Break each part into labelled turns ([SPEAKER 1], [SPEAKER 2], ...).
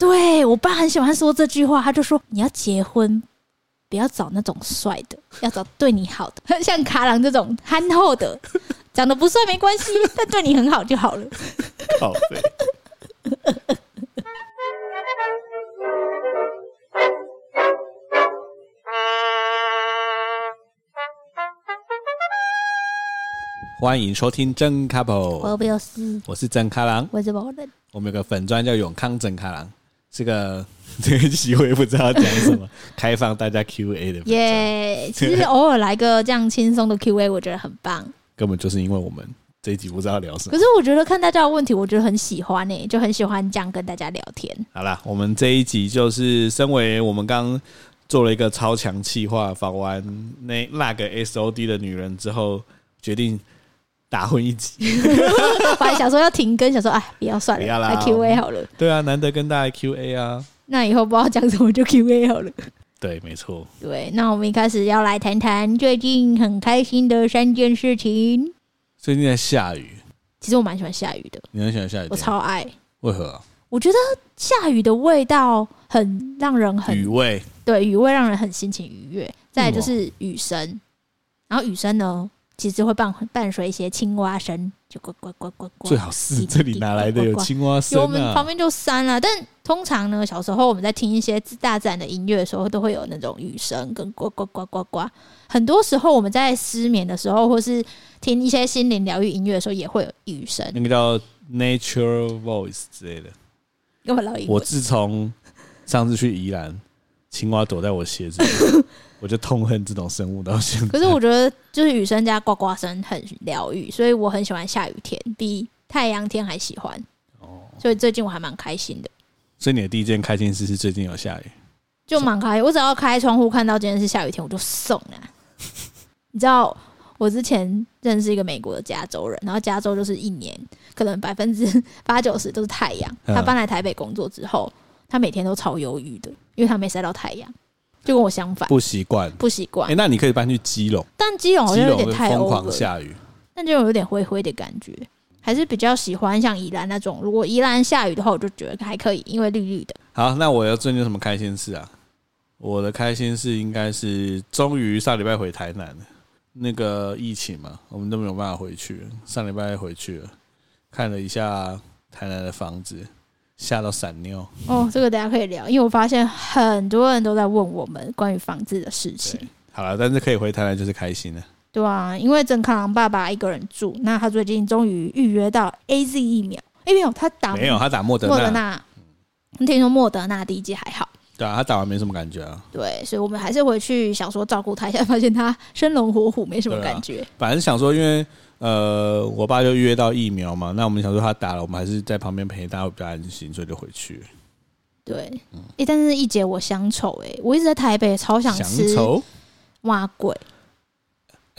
[SPEAKER 1] 对，我爸很喜欢说这句话，他就说你要结婚，不要找那种帅的，要找对你好的，像卡郎这种憨厚的，长得不帅没关系，但对你很好就好了。好废。
[SPEAKER 2] 欢迎收听真 couple，
[SPEAKER 1] 我不是，
[SPEAKER 2] 我是真卡郎，
[SPEAKER 1] 我是宝人。
[SPEAKER 2] 我们有个粉专叫永康真卡郎，这个 这个机会不知道讲什么，开放大家 Q A 的。
[SPEAKER 1] 耶，yeah, 其实偶尔来个这样轻松的 Q A，我觉得很棒。
[SPEAKER 2] 根本就是因为我们这一集不知道聊什么。
[SPEAKER 1] 可是我觉得看大家的问题，我觉得很喜欢诶，就很喜欢这样跟大家聊天。
[SPEAKER 2] 好啦，我们这一集就是身为我们刚做了一个超强气化，访完那那个 S O D 的女人之后，决定。打混一集，
[SPEAKER 1] 本来想说要停更，想说哎，不要算了，不要啦，来 Q A 好了。
[SPEAKER 2] 对啊，难得跟大家 Q A 啊。
[SPEAKER 1] 那以后不知道讲什么就 Q A 好了。
[SPEAKER 2] 对，没错。
[SPEAKER 1] 对，那我们一开始要来谈谈最近很开心的三件事情。
[SPEAKER 2] 最近在下雨，
[SPEAKER 1] 其实我蛮喜欢下雨的。
[SPEAKER 2] 你很喜欢下雨？
[SPEAKER 1] 我超爱。
[SPEAKER 2] 为何啊？
[SPEAKER 1] 我觉得下雨的味道很让人很
[SPEAKER 2] 雨味，
[SPEAKER 1] 对，雨味让人很心情愉悦。再来就是雨声，然后雨声呢？其实会伴伴随一些青蛙声，就呱呱呱呱呱。
[SPEAKER 2] 最好是这里哪来的有青蛙声啊？
[SPEAKER 1] 我们旁边就山了，但通常呢，小时候我们在听一些大自然的音乐的时候，都会有那种雨声跟呱呱呱呱呱。很多时候我们在失眠的时候，或是听一些心灵疗愈音乐的时候，也会有雨声。
[SPEAKER 2] 那个叫 nature voice 之类的。
[SPEAKER 1] 跟 我老一。
[SPEAKER 2] 我自从上次去宜兰，青蛙躲在我鞋子里。我就痛恨这种生物到现在。
[SPEAKER 1] 可是我觉得，就是雨声加呱呱声很疗愈，所以我很喜欢下雨天，比太阳天还喜欢。哦，所以最近我还蛮开心的。
[SPEAKER 2] 所以你的第一件开心事是最近有下雨，
[SPEAKER 1] 就蛮开心。我只要开窗户看到今天是下雨天，我就送啊。你知道，我之前认识一个美国的加州人，然后加州就是一年可能百分之八九十都是太阳。他搬来台北工作之后，他每天都超忧郁的，因为他没晒到太阳。就跟我相反，
[SPEAKER 2] 不习惯，
[SPEAKER 1] 不习惯。
[SPEAKER 2] 哎，那你可以搬去基隆，
[SPEAKER 1] 但基隆好像有点太
[SPEAKER 2] 疯狂下雨，
[SPEAKER 1] 但就有点灰灰的感觉，还是比较喜欢像宜兰那种。如果宜兰下雨的话，我就觉得还可以，因为绿绿的。
[SPEAKER 2] 好，那我要最近有什么开心事啊？我的开心事应该是终于上礼拜回台南了。那个疫情嘛，我们都没有办法回去，上礼拜回去了，看了一下台南的房子。吓到闪尿
[SPEAKER 1] 哦！这个大家可以聊，因为我发现很多人都在问我们关于房子的事情。
[SPEAKER 2] 好了，但是可以回台湾就是开心了。
[SPEAKER 1] 对啊，因为曾康郎爸爸一个人住，那他最近终于预约到 AZ 疫苗。哎，没有，他打
[SPEAKER 2] 没有，他打莫德
[SPEAKER 1] 莫德纳。你听说莫德纳第一剂还好？
[SPEAKER 2] 对啊，他打完没什么感觉啊。
[SPEAKER 1] 对，所以我们还是回去想说照顾他一下，发现他生龙活虎，没什么感觉。
[SPEAKER 2] 反正、啊、想说，因为。呃，我爸就预约到疫苗嘛，那我们想说他打了，我们还是在旁边陪他会比较安心，所以就回去。
[SPEAKER 1] 对，嗯，哎，但是一姐我乡愁哎，我一直在台北，超想吃碗粿。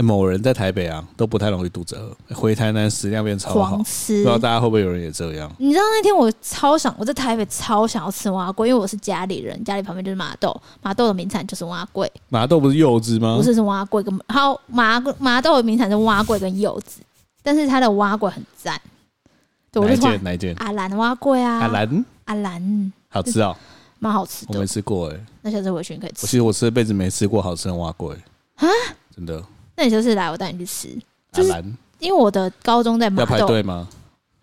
[SPEAKER 2] 某人在台北啊，都不太容易肚子饿。回台南食量变超好，狂吃。不知道大家会不会有人也这样？
[SPEAKER 1] 你知道那天我超想，我在台北超想要吃蛙粿，因为我是家里人，家里旁边就是麻豆，麻豆的名产就是蛙粿。
[SPEAKER 2] 麻豆不是柚子吗？
[SPEAKER 1] 不是，是蛙粿跟好麻麻豆的名产是蛙粿跟柚子，但是它的蛙粿很赞。
[SPEAKER 2] 哪一件？哪一件？
[SPEAKER 1] 阿兰碗粿啊！
[SPEAKER 2] 阿兰，
[SPEAKER 1] 阿兰，
[SPEAKER 2] 好吃哦，
[SPEAKER 1] 蛮好吃的。
[SPEAKER 2] 我没吃过哎，
[SPEAKER 1] 那下次回去你可以吃。
[SPEAKER 2] 我其实我吃这辈子没吃过好吃的蛙粿啊，真的。
[SPEAKER 1] 那你就是来，我带你去吃。就是因为我的高中在麻豆。
[SPEAKER 2] 要排队吗？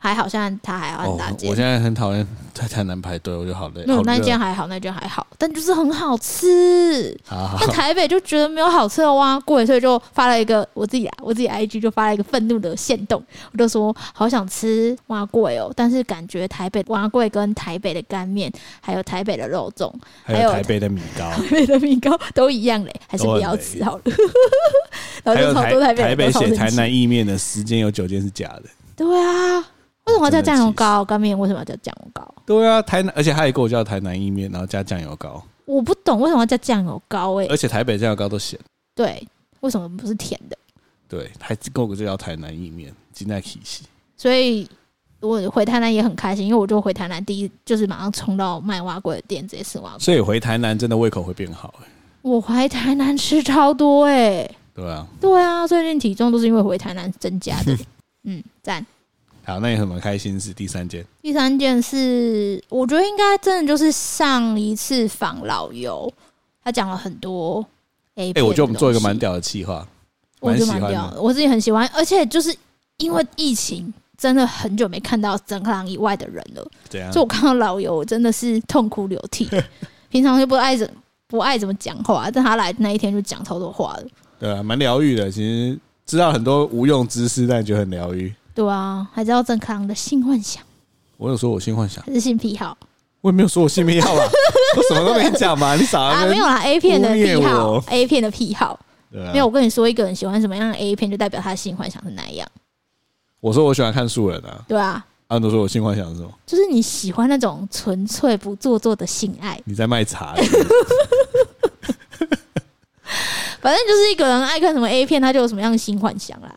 [SPEAKER 1] 还好，现在他还要很大间。
[SPEAKER 2] 我现在很讨厌在台南排队，我就好累。
[SPEAKER 1] 没有那间还好，那间还好，但就是很好吃。那台北就觉得没有好吃的碗粿，所以就发了一个我自己啊，我自己 IG 就发了一个愤怒的限动，我就说好想吃碗粿哦，但是感觉台北碗粿跟台北的干面，还有台北的肉粽，
[SPEAKER 2] 还有台北的米糕，
[SPEAKER 1] 台北的米糕都一样嘞，还是不要吃好了。
[SPEAKER 2] 然后就超多台北台北写台南意面的时间有九件是假的。
[SPEAKER 1] 对啊。为什么要加酱油膏？干面为什么要加酱油膏？
[SPEAKER 2] 对啊，台南，而且他也给我叫台南意面，然后加酱油膏。
[SPEAKER 1] 我不懂为什么要加酱油膏诶、欸。
[SPEAKER 2] 而且台北酱油膏都咸。
[SPEAKER 1] 对，为什么不是甜的？
[SPEAKER 2] 对，还给我就叫台南意面，金在体系。
[SPEAKER 1] 所以我回台南也很开心，因为我就回台南第一就是马上冲到卖碗粿的店直接吃碗粿。
[SPEAKER 2] 所以回台南真的胃口会变好诶、欸。
[SPEAKER 1] 我回台南吃超多诶、欸。
[SPEAKER 2] 对啊。
[SPEAKER 1] 对啊，最近体重都是因为回台南增加的。嗯，赞。
[SPEAKER 2] 好，那有什么开心事？第三件，
[SPEAKER 1] 第三件事，我觉得应该真的就是上一次访老游，他讲了很多 A。哎、
[SPEAKER 2] 欸，我觉得我们做一个蛮屌的企划，
[SPEAKER 1] 我觉得蛮屌的，我自己很喜欢，而且就是因为疫情。真的很久没看到整行以外的人了。
[SPEAKER 2] 对啊？
[SPEAKER 1] 就我看到老游，我真的是痛哭流涕。平常就不爱怎不爱怎么讲话，但他来那一天就讲超多话了。
[SPEAKER 2] 对啊，蛮疗愈的。其实知道很多无用知识，但觉得很疗愈。
[SPEAKER 1] 对啊，还知道正康的性幻想。
[SPEAKER 2] 我有说我性幻想，
[SPEAKER 1] 还是性癖好？
[SPEAKER 2] 我也没有说我性癖好啊，我什么都没讲嘛。你傻啊？
[SPEAKER 1] 没有啦，A 片的癖好，A 片的癖好。对啊，没有，我跟你说，一个人喜欢什么样的 A 片，就代表他的性幻想是哪样。
[SPEAKER 2] 我说我喜欢看素人啊，
[SPEAKER 1] 对啊。
[SPEAKER 2] 安都说我性幻想是什么？
[SPEAKER 1] 就是你喜欢那种纯粹不做作的性爱。
[SPEAKER 2] 你在卖茶？
[SPEAKER 1] 反正就是一个人爱看什么 A 片，他就有什么样的性幻想啦。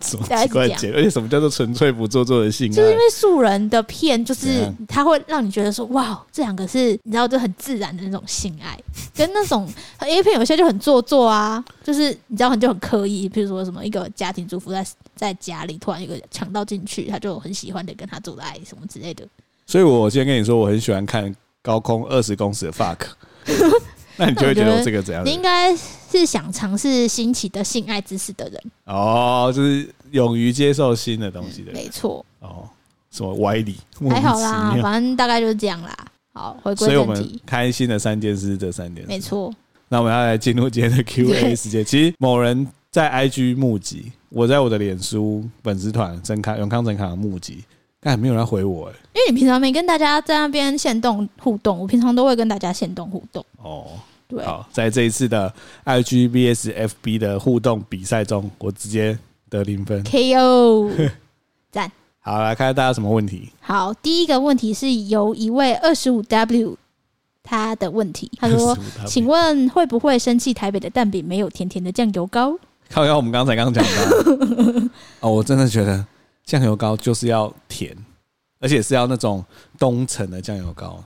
[SPEAKER 2] 什么奇怪结？而且什么叫做纯粹不做作的性爱？
[SPEAKER 1] 就是因为素人的片，就是他会让你觉得说，哇，这两个是你知道，就很自然的那种性爱，跟那种 A 片有些就很做作啊，就是你知道很就很刻意，比如说什么一个家庭主妇在在家里突然一个强盗进去，他就很喜欢的跟他做爱什么之类的。
[SPEAKER 2] 所以我今天跟你说，我很喜欢看高空二十公尺的 fuck。那你就会觉得这个怎样？
[SPEAKER 1] 你应该是想尝试新奇的性爱知识的人
[SPEAKER 2] 哦，就是勇于接受新的东西的人。
[SPEAKER 1] 没错。
[SPEAKER 2] 哦，什么歪理？
[SPEAKER 1] 还好啦，反正大概就是这样啦。好，回归。
[SPEAKER 2] 所以我们开心的三件事，这三件事。
[SPEAKER 1] 没错。
[SPEAKER 2] 那我们要来进入今天的 Q&A 时间。其实某人在 IG 募集，我在我的脸书粉丝团曾康永康曾康募集，但还没有人回我哎。
[SPEAKER 1] 因为你平常没跟大家在那边限动互动，我平常都会跟大家限动互动。
[SPEAKER 2] 哦。
[SPEAKER 1] 对
[SPEAKER 2] 好，在这一次的 IGBSFB 的互动比赛中，我直接得零分
[SPEAKER 1] ，KO，赞。
[SPEAKER 2] 好，来看看大家什么问题。
[SPEAKER 1] 好，第一个问题是由一位二十五 W 他的问题，他说：“请问会不会生气台北的蛋饼没有甜甜的酱油膏？”
[SPEAKER 2] 靠腰，我们刚才刚讲到 哦，我真的觉得酱油膏就是要甜，而且是要那种东城的酱油膏。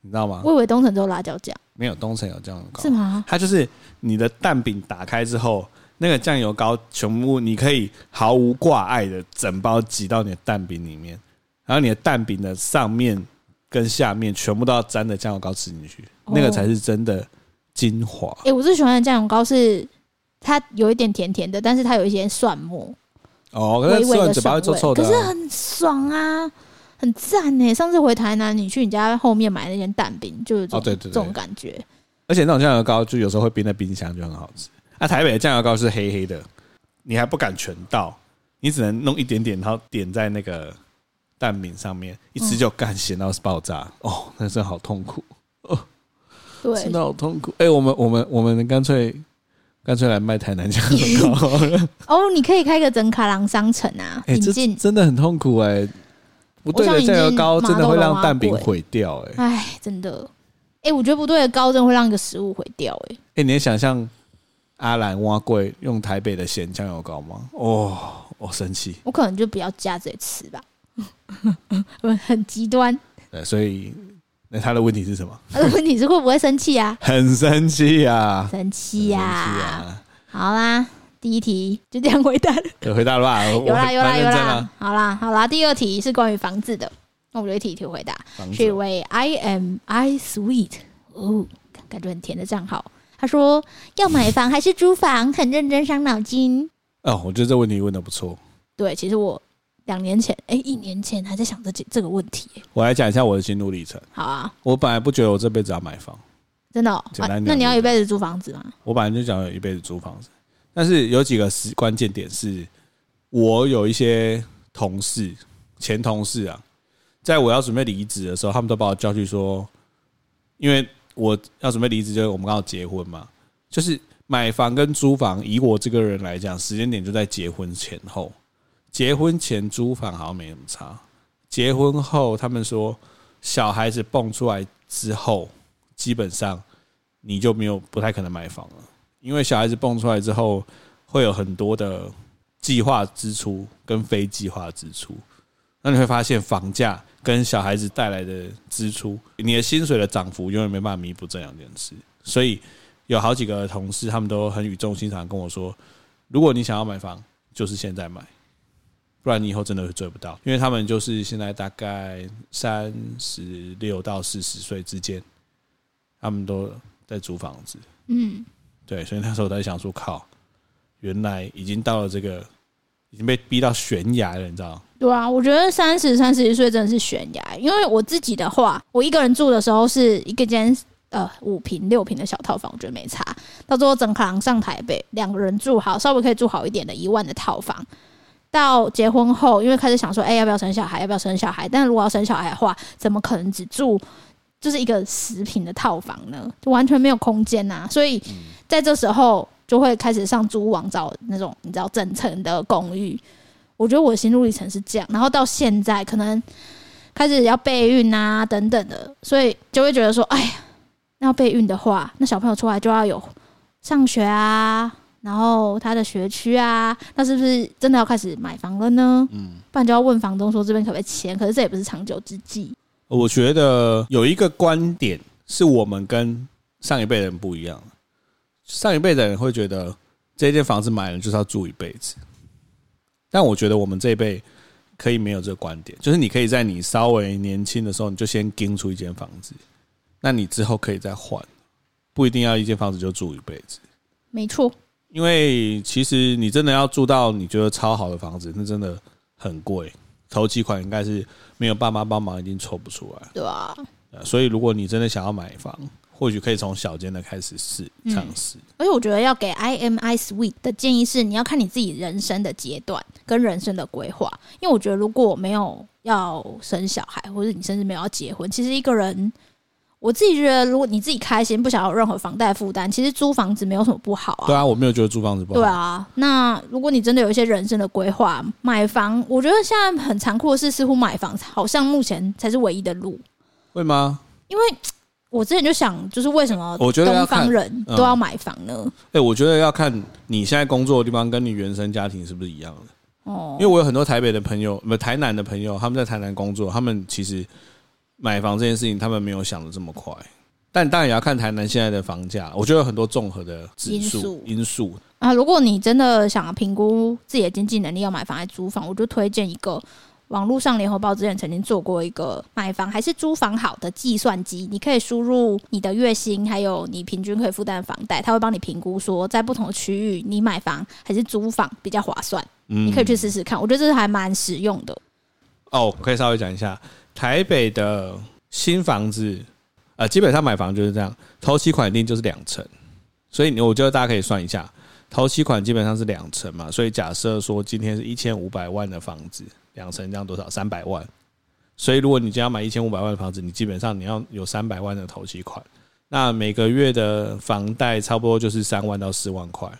[SPEAKER 2] 你知道吗？
[SPEAKER 1] 我以为东城只有辣椒酱，
[SPEAKER 2] 没有东城有酱油膏，
[SPEAKER 1] 是吗？
[SPEAKER 2] 它就是你的蛋饼打开之后，那个酱油膏全部你可以毫无挂碍的整包挤到你的蛋饼里面，然后你的蛋饼的上面跟下面全部都要沾着酱油膏吃进去，哦，那个才是真的精华。
[SPEAKER 1] 哎，我最喜欢的酱油膏是它有一点甜甜的，但是它有一些蒜末
[SPEAKER 2] 哦，可是蒜味嘴巴会臭臭的，
[SPEAKER 1] 可是很爽啊。很赞呢！上次回台南，你去你家后面买那件蛋饼，就是这种、哦、对对对这种感觉。
[SPEAKER 2] 而且那种酱油膏，就有时候会冰在冰箱，就很好吃。那、啊、台北的酱油膏是黑黑的，你还不敢全倒，你只能弄一点点，然后点在那个蛋饼上面，一吃就干咸到爆炸。嗯、哦，那真的好痛苦哦！
[SPEAKER 1] 对，
[SPEAKER 2] 真的好痛苦。哎、欸，我们我们我们干脆干脆来卖台南酱油膏
[SPEAKER 1] 哦，你可以开个整卡郎商城啊！
[SPEAKER 2] 哎、欸，这真的很痛苦哎、欸。不对的酱油膏真的会让蛋饼毁掉哎！
[SPEAKER 1] 哎，真的，哎，我觉得不对的膏真的会让一个食物毁掉哎！
[SPEAKER 2] 哎，你能想象阿兰挖贵用台北的咸酱油膏吗？哦，我生气！
[SPEAKER 1] 我可能就不要加这吃吧，很极端。
[SPEAKER 2] 对，所以那他的问题是什么？
[SPEAKER 1] 他的问题是会不会生气啊？
[SPEAKER 2] 很生气啊！
[SPEAKER 1] 生气呀！好啦。第一题就这样回答，
[SPEAKER 2] 有回答了吧？
[SPEAKER 1] 有啦有啦有啦，好啦好啦。第二题是关于房子的，那我们就一题一题回答。是一位 I am I sweet 哦，感觉很甜的账号。他说要买房还是租房，很认真伤脑筋。
[SPEAKER 2] 哦，我觉得这问题问的不错。
[SPEAKER 1] 对，其实我两年前，哎，一年前还在想这这个问题。
[SPEAKER 2] 我来讲一下我的心路历程。
[SPEAKER 1] 好啊，
[SPEAKER 2] 我本来不觉得我这辈子要买房，
[SPEAKER 1] 真的、哦。啊，那你要一辈子租房子吗？
[SPEAKER 2] 我本来就想要一辈子租房子。但是有几个是关键点，是我有一些同事、前同事啊，在我要准备离职的时候，他们都把我叫去说，因为我要准备离职，就是我们刚好结婚嘛，就是买房跟租房，以我这个人来讲，时间点就在结婚前后。结婚前租房好像没什么差，结婚后他们说小孩子蹦出来之后，基本上你就没有不太可能买房了。因为小孩子蹦出来之后，会有很多的计划支出跟非计划支出，那你会发现房价跟小孩子带来的支出，你的薪水的涨幅永远没办法弥补这两件事。所以有好几个同事，他们都很语重心长跟我说：如果你想要买房，就是现在买，不然你以后真的会追不到。因为他们就是现在大概三十六到四十岁之间，他们都在租房子。
[SPEAKER 1] 嗯，
[SPEAKER 2] 对，所以那时候我在想说，靠，原来已经到了这个，已经被逼到悬崖了，你知道？
[SPEAKER 1] 对啊，我觉得三十三十一岁真的是悬崖，因为我自己的话，我一个人住的时候是一个间呃五平六平的小套房，我觉得没差。到最后整行上台北，两个人住好，稍微可以住好一点的一万的套房。到结婚后，因为开始想说，哎、要不要生小孩？要不要生小孩？但如果要生小孩的话，怎么可能只住就是一个十平的套房呢？就完全没有空间呐、啊。所以在这时候就会开始上租屋网找那种你知道整层的公寓。我觉得我的心路历程是这样，然后到现在可能开始要备孕啊等等的，所以就会觉得说，哎呀，那要备孕的话，那小朋友出来就要有上学啊，然后他的学区啊，那是不是真的要开始买房了呢？嗯，不然就要问房东说这边可不可以签，可是这也不是长久之计。
[SPEAKER 2] 我觉得有一个观点是我们跟上一辈人不一样，上一辈的人会觉得这间房子买了就是要住一辈子。但我觉得我们这一辈可以没有这个观点，就是你可以在你稍微年轻的时候，你就先盯出一间房子，那你之后可以再换，不一定要一间房子就住一辈子。
[SPEAKER 1] 没错，
[SPEAKER 2] 因为其实你真的要住到你觉得超好的房子，那真的很贵，头期款应该是没有爸妈帮忙已经凑不出来。
[SPEAKER 1] 对啊，
[SPEAKER 2] 所以如果你真的想要买房，或许可以从小间的开始试尝试，
[SPEAKER 1] 而且我觉得要给 IMI Suite 的建议是，你要看你自己人生的阶段跟人生的规划。因为我觉得如果没有要生小孩，或者你甚至没有要结婚，其实一个人，我自己觉得，如果你自己开心，不想要有任何房贷负担，其实租房子没有什么不好啊。
[SPEAKER 2] 对啊，我没有觉得租房子不好。
[SPEAKER 1] 对啊，那如果你真的有一些人生的规划，买房，我觉得现在很残酷的是，似乎买房好像目前才是唯一的路。
[SPEAKER 2] 会吗？
[SPEAKER 1] 因为。我之前就想，就是为什么我觉得东方人都要买房呢？
[SPEAKER 2] 哎、嗯欸，我觉得要看你现在工作的地方跟你原生家庭是不是一样的哦。因为我有很多台北的朋友，不，台南的朋友，他们在台南工作，他们其实买房这件事情，他们没有想的这么快。但当然也要看台南现在的房价，我觉得有很多综合的因素因素
[SPEAKER 1] 啊。如果你真的想要评估自己的经济能力，要买房还是租房，我就推荐一个。网络上，联合报之前曾经做过一个买房还是租房好的计算机，你可以输入你的月薪，还有你平均可以负担的房贷，它会帮你评估说在不同的区域你买房还是租房比较划算。嗯，你可以去试试看，我觉得这是还蛮实用的。
[SPEAKER 2] 哦，可以稍微讲一下台北的新房子，呃，基本上买房就是这样，头期款一定就是两成，所以我觉得大家可以算一下，头期款基本上是两成嘛，所以假设说今天是一千五百万的房子。两成这样多少？三百万。所以如果你今天要买一千五百万的房子，你基本上你要有三百万的头期款。那每个月的房贷差不多就是三万到四万块。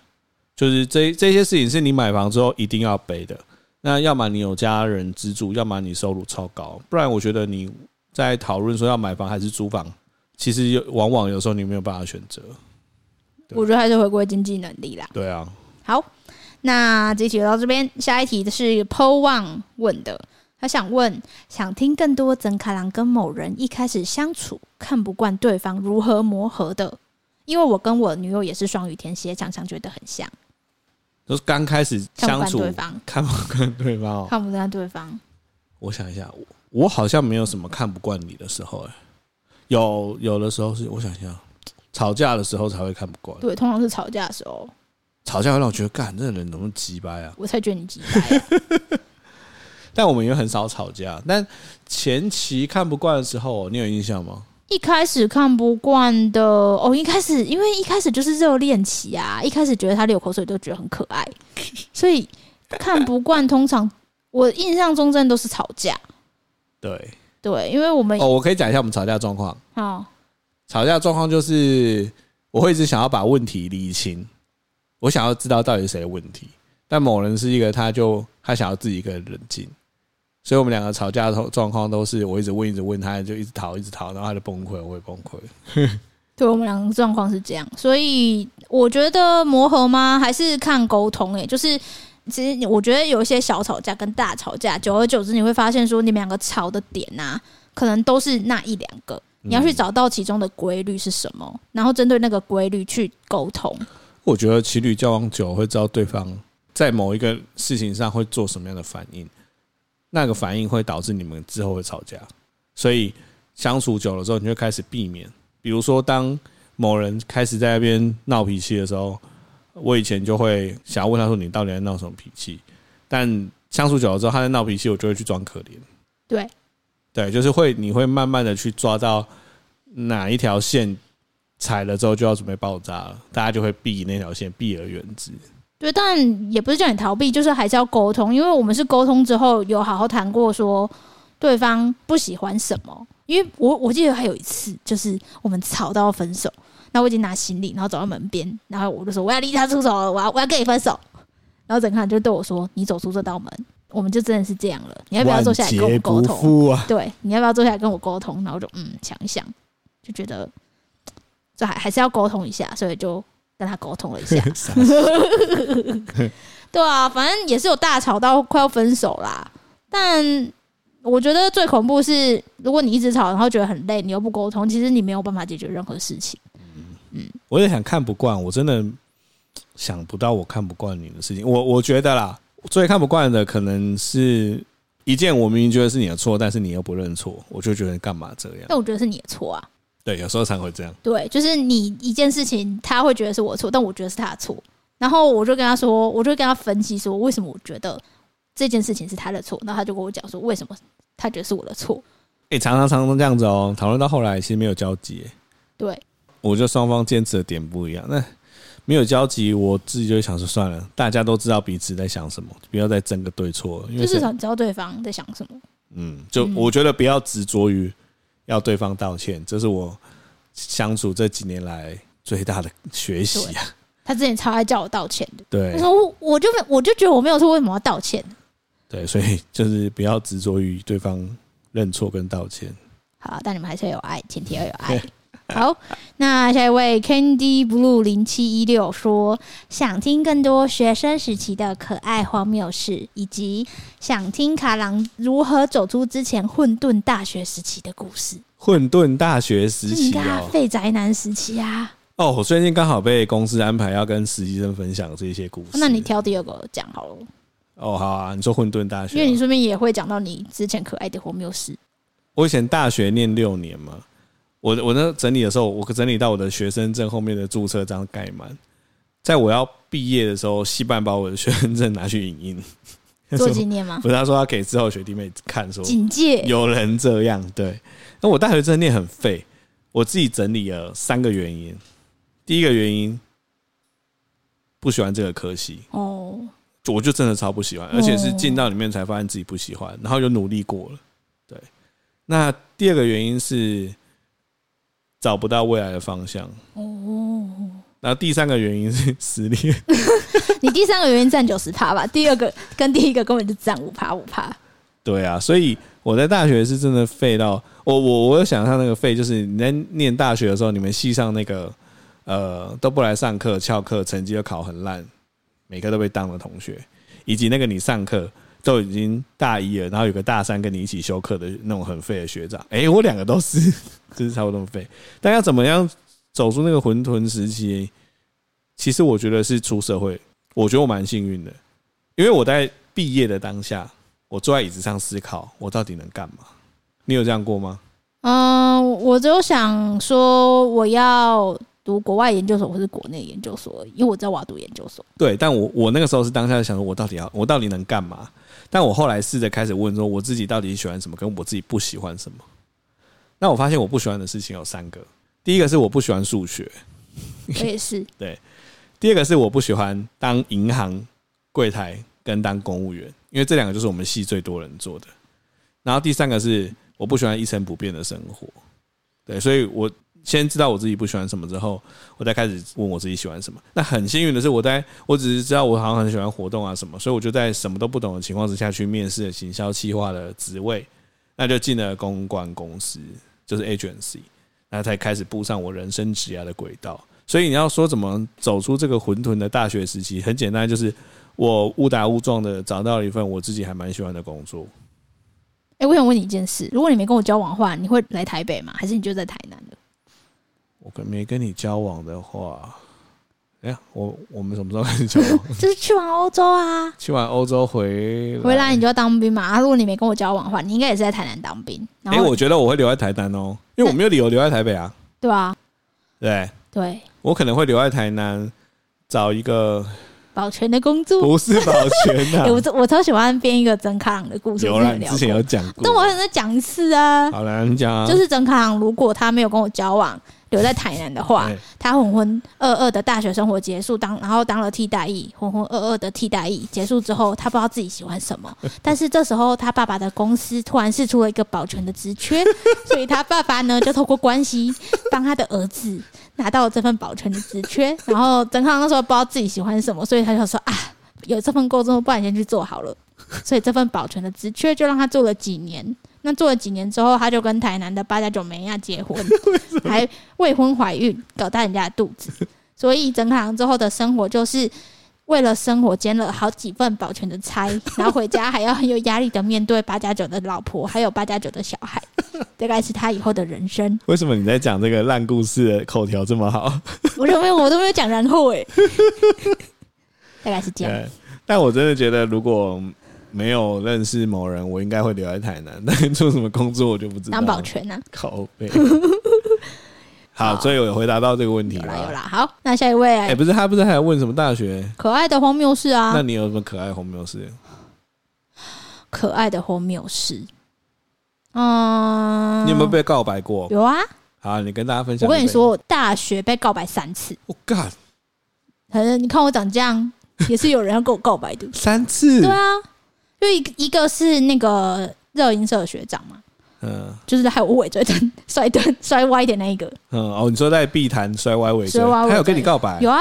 [SPEAKER 2] 就是这这些事情是你买房之后一定要背的。那要么你有家人资助，要么你收入超高。不然我觉得你在讨论说要买房还是租房，其实有往往有时候你没有办法选择。
[SPEAKER 1] 我觉得还是回归经济能力啦。
[SPEAKER 2] 对啊。
[SPEAKER 1] 好。那这一题就到这边，下一题的是 Po Wang 问的，他想问，想听更多曾卡郎跟某人一开始相处看不惯对方如何磨合的，因为我跟我女友也是双鱼天蝎，常常觉得很像。
[SPEAKER 2] 都是刚开始相处，
[SPEAKER 1] 看不惯对方，看不惯对方，看不惯对方。
[SPEAKER 2] 我想一下，我我好像没有什么看不惯你的时候，哎，有有的时候是，我想一下，吵架的时候才会看不惯。
[SPEAKER 1] 对，通常是吵架的时候。
[SPEAKER 2] 吵架会让我觉得，干这个人怎么鸡掰啊！
[SPEAKER 1] 我才觉得你鸡掰。
[SPEAKER 2] 但我们也很少吵架。但前期看不惯的时候，你有印象吗？
[SPEAKER 1] 一开始看不惯的哦，一开始因为一开始就是热恋期啊，一开始觉得他流口水都觉得很可爱，所以看不惯。通常我印象中真的都是吵架。
[SPEAKER 2] 对
[SPEAKER 1] 对，因为我们
[SPEAKER 2] 哦，我可以讲一下我们吵架状况。
[SPEAKER 1] 好，
[SPEAKER 2] 吵架状况就是我会一直想要把问题理清。我想要知道到底是谁的问题，但某人是一个，他就他想要自己一个人冷静，所以我们两个吵架的状况都是我一直问，一直问他，就一直逃，一直逃，然后他就崩溃，我也崩溃。
[SPEAKER 1] 对，我们两个状况是这样，所以我觉得磨合吗？还是看沟通？诶，就是其实我觉得有一些小吵架跟大吵架，久而久之你会发现说，你们两个吵的点啊，可能都是那一两个，你要去找到其中的规律是什么，然后针对那个规律去沟通。
[SPEAKER 2] 我觉得情侣交往久会知道对方在某一个事情上会做什么样的反应，那个反应会导致你们之后会吵架。所以相处久了之后，你就开始避免。比如说，当某人开始在那边闹脾气的时候，我以前就会想要问他说：“你到底在闹什么脾气？”但相处久了之后，他在闹脾气，我就会去装可怜。
[SPEAKER 1] 对，
[SPEAKER 2] 对，就是会，你会慢慢的去抓到哪一条线踩了之后就要准备爆炸了，大家就会避那条线，避而远之。
[SPEAKER 1] 对，但也不是叫你逃避，就是还是要沟通，因为我们是沟通之后有好好谈过，说对方不喜欢什么。因为我我记得还有一次，就是我们吵到分手，那我已经拿行李，然后走到门边，然后我就说我要离他出走了，我要我要跟你分手。然后整个人就对我说：“你走出这道门，我们就真的是这样了。你要不要坐下来跟我沟通？啊、对，你要不要坐下来跟我沟通？”然后我就嗯想一想，就觉得 这还还是要沟通一下，所以就跟他沟通了一下。对啊，反正也是有大吵到快要分手啦。但我觉得最恐怖是，如果你一直吵，然后觉得很累，你又不沟通，其实你没有办法解决任何事情。嗯
[SPEAKER 2] 嗯，我也想看不惯，我真的。想不到我看不惯你的事情，我我觉得啦，最看不惯的可能是一件我明明觉得是你的错，但是你又不认错，我就觉得干嘛这样？
[SPEAKER 1] 但我觉得是你的错啊。
[SPEAKER 2] 对，有时候常会这样。
[SPEAKER 1] 对，就是你一件事情，他会觉得是我错，但我觉得是他的错。然后我就跟他说，我就跟他分析说，为什么我觉得这件事情是他的错。然后他就跟我讲说，为什么他觉得是我的错。
[SPEAKER 2] 哎，常常常常这样子哦，讨论到后来其实没有交集。
[SPEAKER 1] 对，
[SPEAKER 2] 我觉得双方坚持的点不一样。那。没有交集，我自己就会想说算了，大家都知道彼此在想什么，不要再争个对错。因为
[SPEAKER 1] 至少知道对方在想什么。
[SPEAKER 2] 嗯，就我觉得不要执着于要对方道歉，这是我相处这几年来最大的学习啊。
[SPEAKER 1] 他之前超爱叫我道歉的，对，我我就我就觉得我没有错，为什么要道歉？
[SPEAKER 2] 对，所以就是不要执着于对方认错跟道歉。
[SPEAKER 1] 好，但你们还是要有爱，前提要有爱。好，那下一位 Candy Blue 零七一六说，想听更多学生时期的可爱荒谬事，以及想听卡郎如何走出之前混沌大学时期的故事。
[SPEAKER 2] 混沌大学时期哦，
[SPEAKER 1] 废宅男时期啊。
[SPEAKER 2] 哦，我最近刚好被公司安排要跟实习生分享这些故事。
[SPEAKER 1] 那你挑第二个讲好了。
[SPEAKER 2] 哦，好啊，你说混沌大学，
[SPEAKER 1] 因为你顺便也会讲到你之前可爱的荒谬事。
[SPEAKER 2] 我以前大学念六年嘛。我我那整理的时候，我整理到我的学生证后面的注册章盖满。在我要毕业的时候，系办把我的学生证拿去影印，
[SPEAKER 1] 做纪念吗？
[SPEAKER 2] 不是，他说要给之后学弟妹看，说
[SPEAKER 1] 警戒
[SPEAKER 2] 有人这样。对，那我大学真的念很废。我自己整理了三个原因。第一个原因，不喜欢这个科系哦，我就真的超不喜欢，而且是进到里面才发现自己不喜欢，然后又努力过了。对，那第二个原因是。找不到未来的方向哦，然后第三个原因是 失恋。
[SPEAKER 1] 你第三个原因占九十趴吧，第二个跟第一个根本就占五趴五趴。
[SPEAKER 2] 对啊，所以我在大学是真的废到我我我有想象那个废，就是你在念大学的时候，你们系上那个呃都不来上课翘课，成绩又考很烂，每科都被当了同学，以及那个你上课。都已经大一了，然后有个大三跟你一起修课的那种很废的学长，哎、欸，我两个都是，就是差不多那么废。但要怎么样走出那个混沌时期？其实我觉得是出社会，我觉得我蛮幸运的，因为我在毕业的当下，我坐在椅子上思考，我到底能干嘛？你有这样过吗？
[SPEAKER 1] 嗯，我只有想说我要。读国外研究所或是国内研究所，因为我知道我要读研究所。对，
[SPEAKER 2] 但我我那个时候是当下想说，我到底要我到底能干嘛？但我后来试着开始问说，我自己到底喜欢什么，跟我自己不喜欢什么。那我发现我不喜欢的事情有三个，第一个是我不喜欢数学，
[SPEAKER 1] 我也是。
[SPEAKER 2] 对，第二个是我不喜欢当银行柜台跟当公务员，因为这两个就是我们系最多人做的。然后第三个是我不喜欢一成不变的生活。对，所以我。先知道我自己不喜欢什么之后，我再开始问我自己喜欢什么。那很幸运的是，我在我只是知道我好像很喜欢活动啊什么，所以我就在什么都不懂的情况之下去面试了行销企划的职位，那就进了公关公司，就是 agency，那才开始步上我人生职涯的轨道。所以你要说怎么走出这个混沌的大学时期，很简单，就是我误打误撞的找到了一份我自己还蛮喜欢的工作。
[SPEAKER 1] 哎，我想问你一件事：如果你没跟我交往的话，你会来台北吗？还是你就在台南？
[SPEAKER 2] 我跟没跟你交往的话，哎呀，我我们什么时候开始交往？
[SPEAKER 1] 就是去完欧洲啊，
[SPEAKER 2] 去完欧洲回
[SPEAKER 1] 回来你就要当兵嘛。啊，如果你没跟我交往的话，你应该也是在台南当兵。哎、
[SPEAKER 2] 欸，我觉得我会留在台南哦，因为我没有理由留在台北啊。
[SPEAKER 1] 对啊，
[SPEAKER 2] 对
[SPEAKER 1] 对，
[SPEAKER 2] 我可能会留在台南找一个
[SPEAKER 1] 保全的工作，
[SPEAKER 2] 不是保全的、啊
[SPEAKER 1] 欸。我我超喜欢编一个曾卡朗的故事，
[SPEAKER 2] 有啦，你之前有讲过，
[SPEAKER 1] 但我还想再讲一次啊。
[SPEAKER 2] 好了，你讲啊，
[SPEAKER 1] 就是曾卡朗，如果他没有跟我交往。留在台南的话，他浑浑噩噩的大学生活结束，当然后当了替代役，浑浑噩噩的替代役结束之后，他不知道自己喜欢什么。但是这时候，他爸爸的公司突然释出了一个保全的职缺，所以他爸爸呢就透过关系帮他的儿子拿到了这份保全的职缺。然后曾康那时候不知道自己喜欢什么，所以他就说啊，有这份工作，不然先去做好了。所以这份保全的职缺就让他做了几年。那做了几年之后，他就跟台南的八加九美亚结婚，还未婚怀孕，搞大人家的肚子。所以整行之后的生活，就是为了生活兼了好几份保全的差，然后回家还要很有压力的面对八加九的老婆，还有八加九的小孩。大概是他以后的人生。为
[SPEAKER 2] 什么你在讲这个烂故事的口条这么好？
[SPEAKER 1] 我都没有，我都没有讲然后哎、欸。大概是这样。
[SPEAKER 2] 但我真的觉得，如果没有认识某人，我应该会留在台南。但是做什么工作我就不知道。
[SPEAKER 1] 当保全呢、啊？
[SPEAKER 2] 靠背。好，所以我有回答到这个问题了。
[SPEAKER 1] 有啦。好，那下一位。哎、
[SPEAKER 2] 欸，不是他，不是还要问什么大学？
[SPEAKER 1] 可爱的荒谬事啊。
[SPEAKER 2] 那你有什么可爱的荒谬事？
[SPEAKER 1] 可爱的荒谬事。嗯。
[SPEAKER 2] 你有没有被告白过？
[SPEAKER 1] 有啊。
[SPEAKER 2] 好，你跟大家分享。
[SPEAKER 1] 我跟你说，我大学被告白三次。
[SPEAKER 2] 我、oh、God。
[SPEAKER 1] 反正你看我长这样，也是有人要跟我告白的。
[SPEAKER 2] 三次。
[SPEAKER 1] 对啊。就一一个是那个热音社的学长嘛，嗯，就是还有尾椎疼 摔断摔歪的那一个，
[SPEAKER 2] 嗯哦，你说在碧潭摔歪尾椎，他有跟你告白？
[SPEAKER 1] 有啊，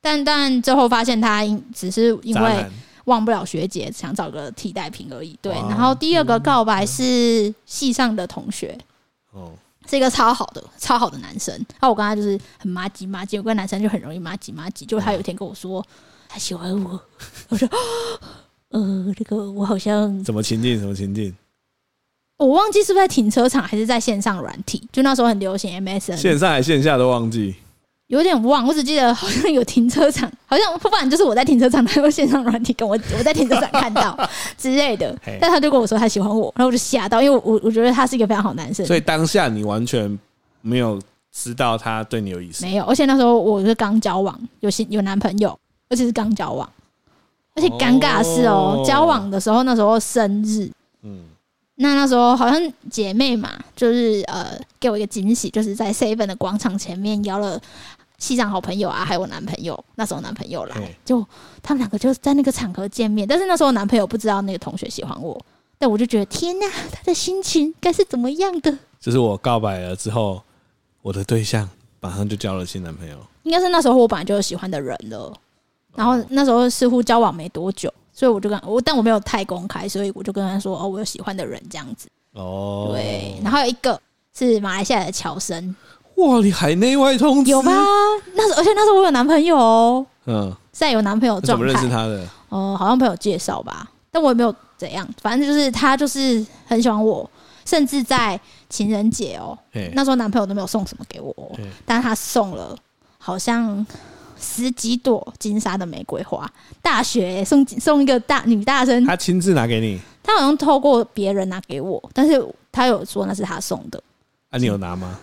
[SPEAKER 1] 但但最后发现他因只是因为忘不了学姐，想找个替代品而已。对，然后第二个告白是系上的同学，哦，是一个超好的超好的男生。然后我跟他就是很麻吉麻吉，我跟男生就很容易麻吉麻吉。就他有一天跟我说他喜欢我，我说。呃，这个我好像
[SPEAKER 2] 怎么情境？什么情境？
[SPEAKER 1] 我忘记是不是在停车场，还是在线上软体？就那时候很流行 MSN，
[SPEAKER 2] 线上还线下都忘记，
[SPEAKER 1] 有点忘。我只记得好像有停车场，好像不然就是我在停车场，他用线上软体跟我，我在停车场看到 之类的。但他就跟我说他喜欢我，然后我就吓到，因为我我觉得他是一个非常好男生。
[SPEAKER 2] 所以当下你完全没有知道他对你有意思，
[SPEAKER 1] 没有。而且那时候我是刚交往，有新有男朋友，而且是刚交往。而且尴尬的是哦、喔，交往的时候那时候生日，嗯，那那时候好像姐妹嘛，就是呃给我一个惊喜，就是在 seven 的广场前面邀了西藏好朋友啊，还有我男朋友，那时候男朋友来，就他们两个就在那个场合见面。但是那时候男朋友不知道那个同学喜欢我，但我就觉得天哪，他的心情该是怎么样的？
[SPEAKER 2] 就是我告白了之后，我的对象马上就交了新男朋友，
[SPEAKER 1] 应该是那时候我本来就有喜欢的人了。然后那时候似乎交往没多久，所以我就跟我，但我没有太公开，所以我就跟他说：“哦，我有喜欢的人这样子。”哦，对。然后有一个是马来西亚的乔生，
[SPEAKER 2] 哇，你海内外通
[SPEAKER 1] 有吧？那时候而且那时候我有男朋友哦，嗯，在有男朋友状态。怎么认识他的？哦、呃，好像朋友介绍吧，但我也没有怎样，反正就是他就是很喜欢我，甚至在情人节哦，那时候男朋友都没有送什么给我，但是他送了，好像。十几朵金沙的玫瑰花，大学送送一个大女大生，
[SPEAKER 2] 她亲自拿给你，
[SPEAKER 1] 她好像透过别人拿给我，但是她有说那是她送的。
[SPEAKER 2] 啊，你有拿吗？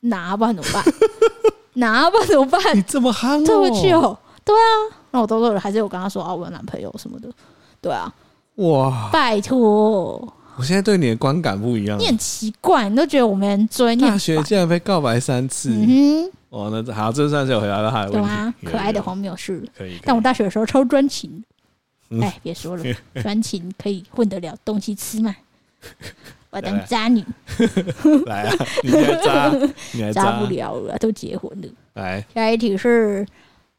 [SPEAKER 1] 拿不然怎么办？拿不然怎么办？
[SPEAKER 2] 你这么憨，
[SPEAKER 1] 退回去哦。对啊，那我都说还是我跟他说啊，我有男朋友什么的。对啊，哇，拜托，
[SPEAKER 2] 我现在对你的观感不一样。
[SPEAKER 1] 你很奇怪，你都觉得我没人追你，
[SPEAKER 2] 大学竟然被告白三次。嗯哼。哦，那好，这算是有回答到他的问题。对啊，
[SPEAKER 1] 可爱的荒谬事。
[SPEAKER 2] 可以。
[SPEAKER 1] 但我大学的时候超专情。哎，别说了，专情可以混得了东西吃嘛？我要当渣女。
[SPEAKER 2] 来啊，你还渣？你还
[SPEAKER 1] 渣 不了了，都结婚了。
[SPEAKER 2] 来，
[SPEAKER 1] 下一题是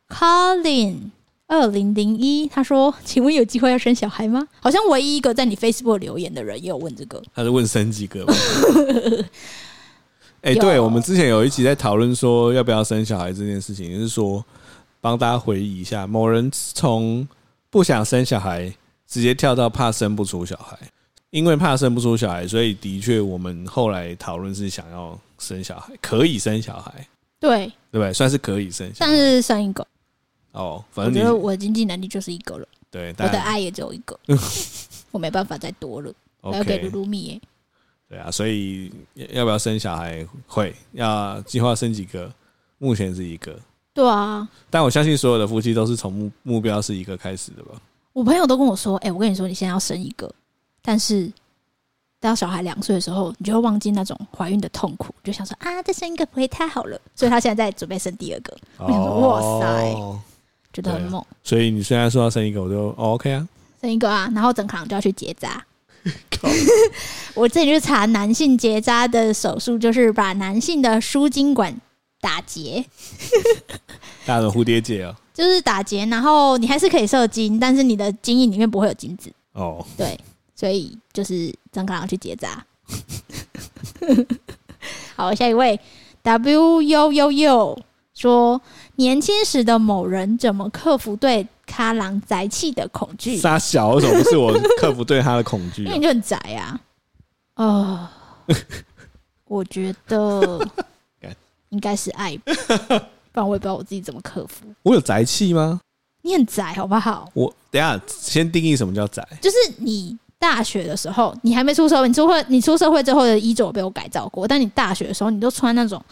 [SPEAKER 1] Colin 二零零一，他说：“请问有机会要生小孩吗？”好像唯一一个在你 Facebook 留言的人也有问这个。
[SPEAKER 2] 他是问生几个吗？哎，欸、对，我们之前有一集在讨论说要不要生小孩这件事情，就是说帮大家回忆一下，某人从不想生小孩直接跳到怕生不出小孩，因为怕生不出小孩，所以的确我们后来讨论是想要生小孩，可以生小孩，
[SPEAKER 1] 对，
[SPEAKER 2] 对不对？算是可以生小孩，
[SPEAKER 1] 但是生一个
[SPEAKER 2] 哦，反
[SPEAKER 1] 我觉得我的经济能力就是一个了，
[SPEAKER 2] 对，
[SPEAKER 1] 我的爱也只有一个，我没办法再多了，还要
[SPEAKER 2] 给
[SPEAKER 1] 露露蜜耶。
[SPEAKER 2] 对啊，所以要不要生小孩会要计划生几个？目前是一个，
[SPEAKER 1] 对啊，
[SPEAKER 2] 但我相信所有的夫妻都是从目目标是一个开始的吧？
[SPEAKER 1] 我朋友都跟我说，哎、我跟你说，你现在要生一个，但是到小孩两岁的时候，你就会忘记那种怀孕的痛苦，就想说啊，再生一个不会太好了，所以他现在在准备生第二个。我想说，哇塞，
[SPEAKER 2] 哦
[SPEAKER 1] 觉得很猛，
[SPEAKER 2] 所以你虽然说要生一个，我就、哦、OK 啊。
[SPEAKER 1] 生一个啊，然后整可能就要去结扎。我这里就查男性结扎的手术，就是把男性的输精管打结，
[SPEAKER 2] 打的蝴蝶结哦。
[SPEAKER 1] 就是打结，然后你还是可以射精，但是你的精液里面不会有精子。
[SPEAKER 2] 哦，
[SPEAKER 1] 对，所以就是曾可能去结扎。好，下一位 W U U U 说，年轻时的某人怎么克服对咖郎宅气的恐惧？
[SPEAKER 2] 杀小为什么不是我克服对他的恐惧、啊？
[SPEAKER 1] 因为你就很宅啊。哦、呃，我觉得应该是爱吧，不然我也不知道我自己怎么克服。
[SPEAKER 2] 我有宅气吗？
[SPEAKER 1] 你很宅好不好？
[SPEAKER 2] 我等一下先定义什么叫宅，
[SPEAKER 1] 就是你大学的时候，你还没出社会，你出会，你出社会之后的衣着被我改造过，但你大学的时候，你都穿那种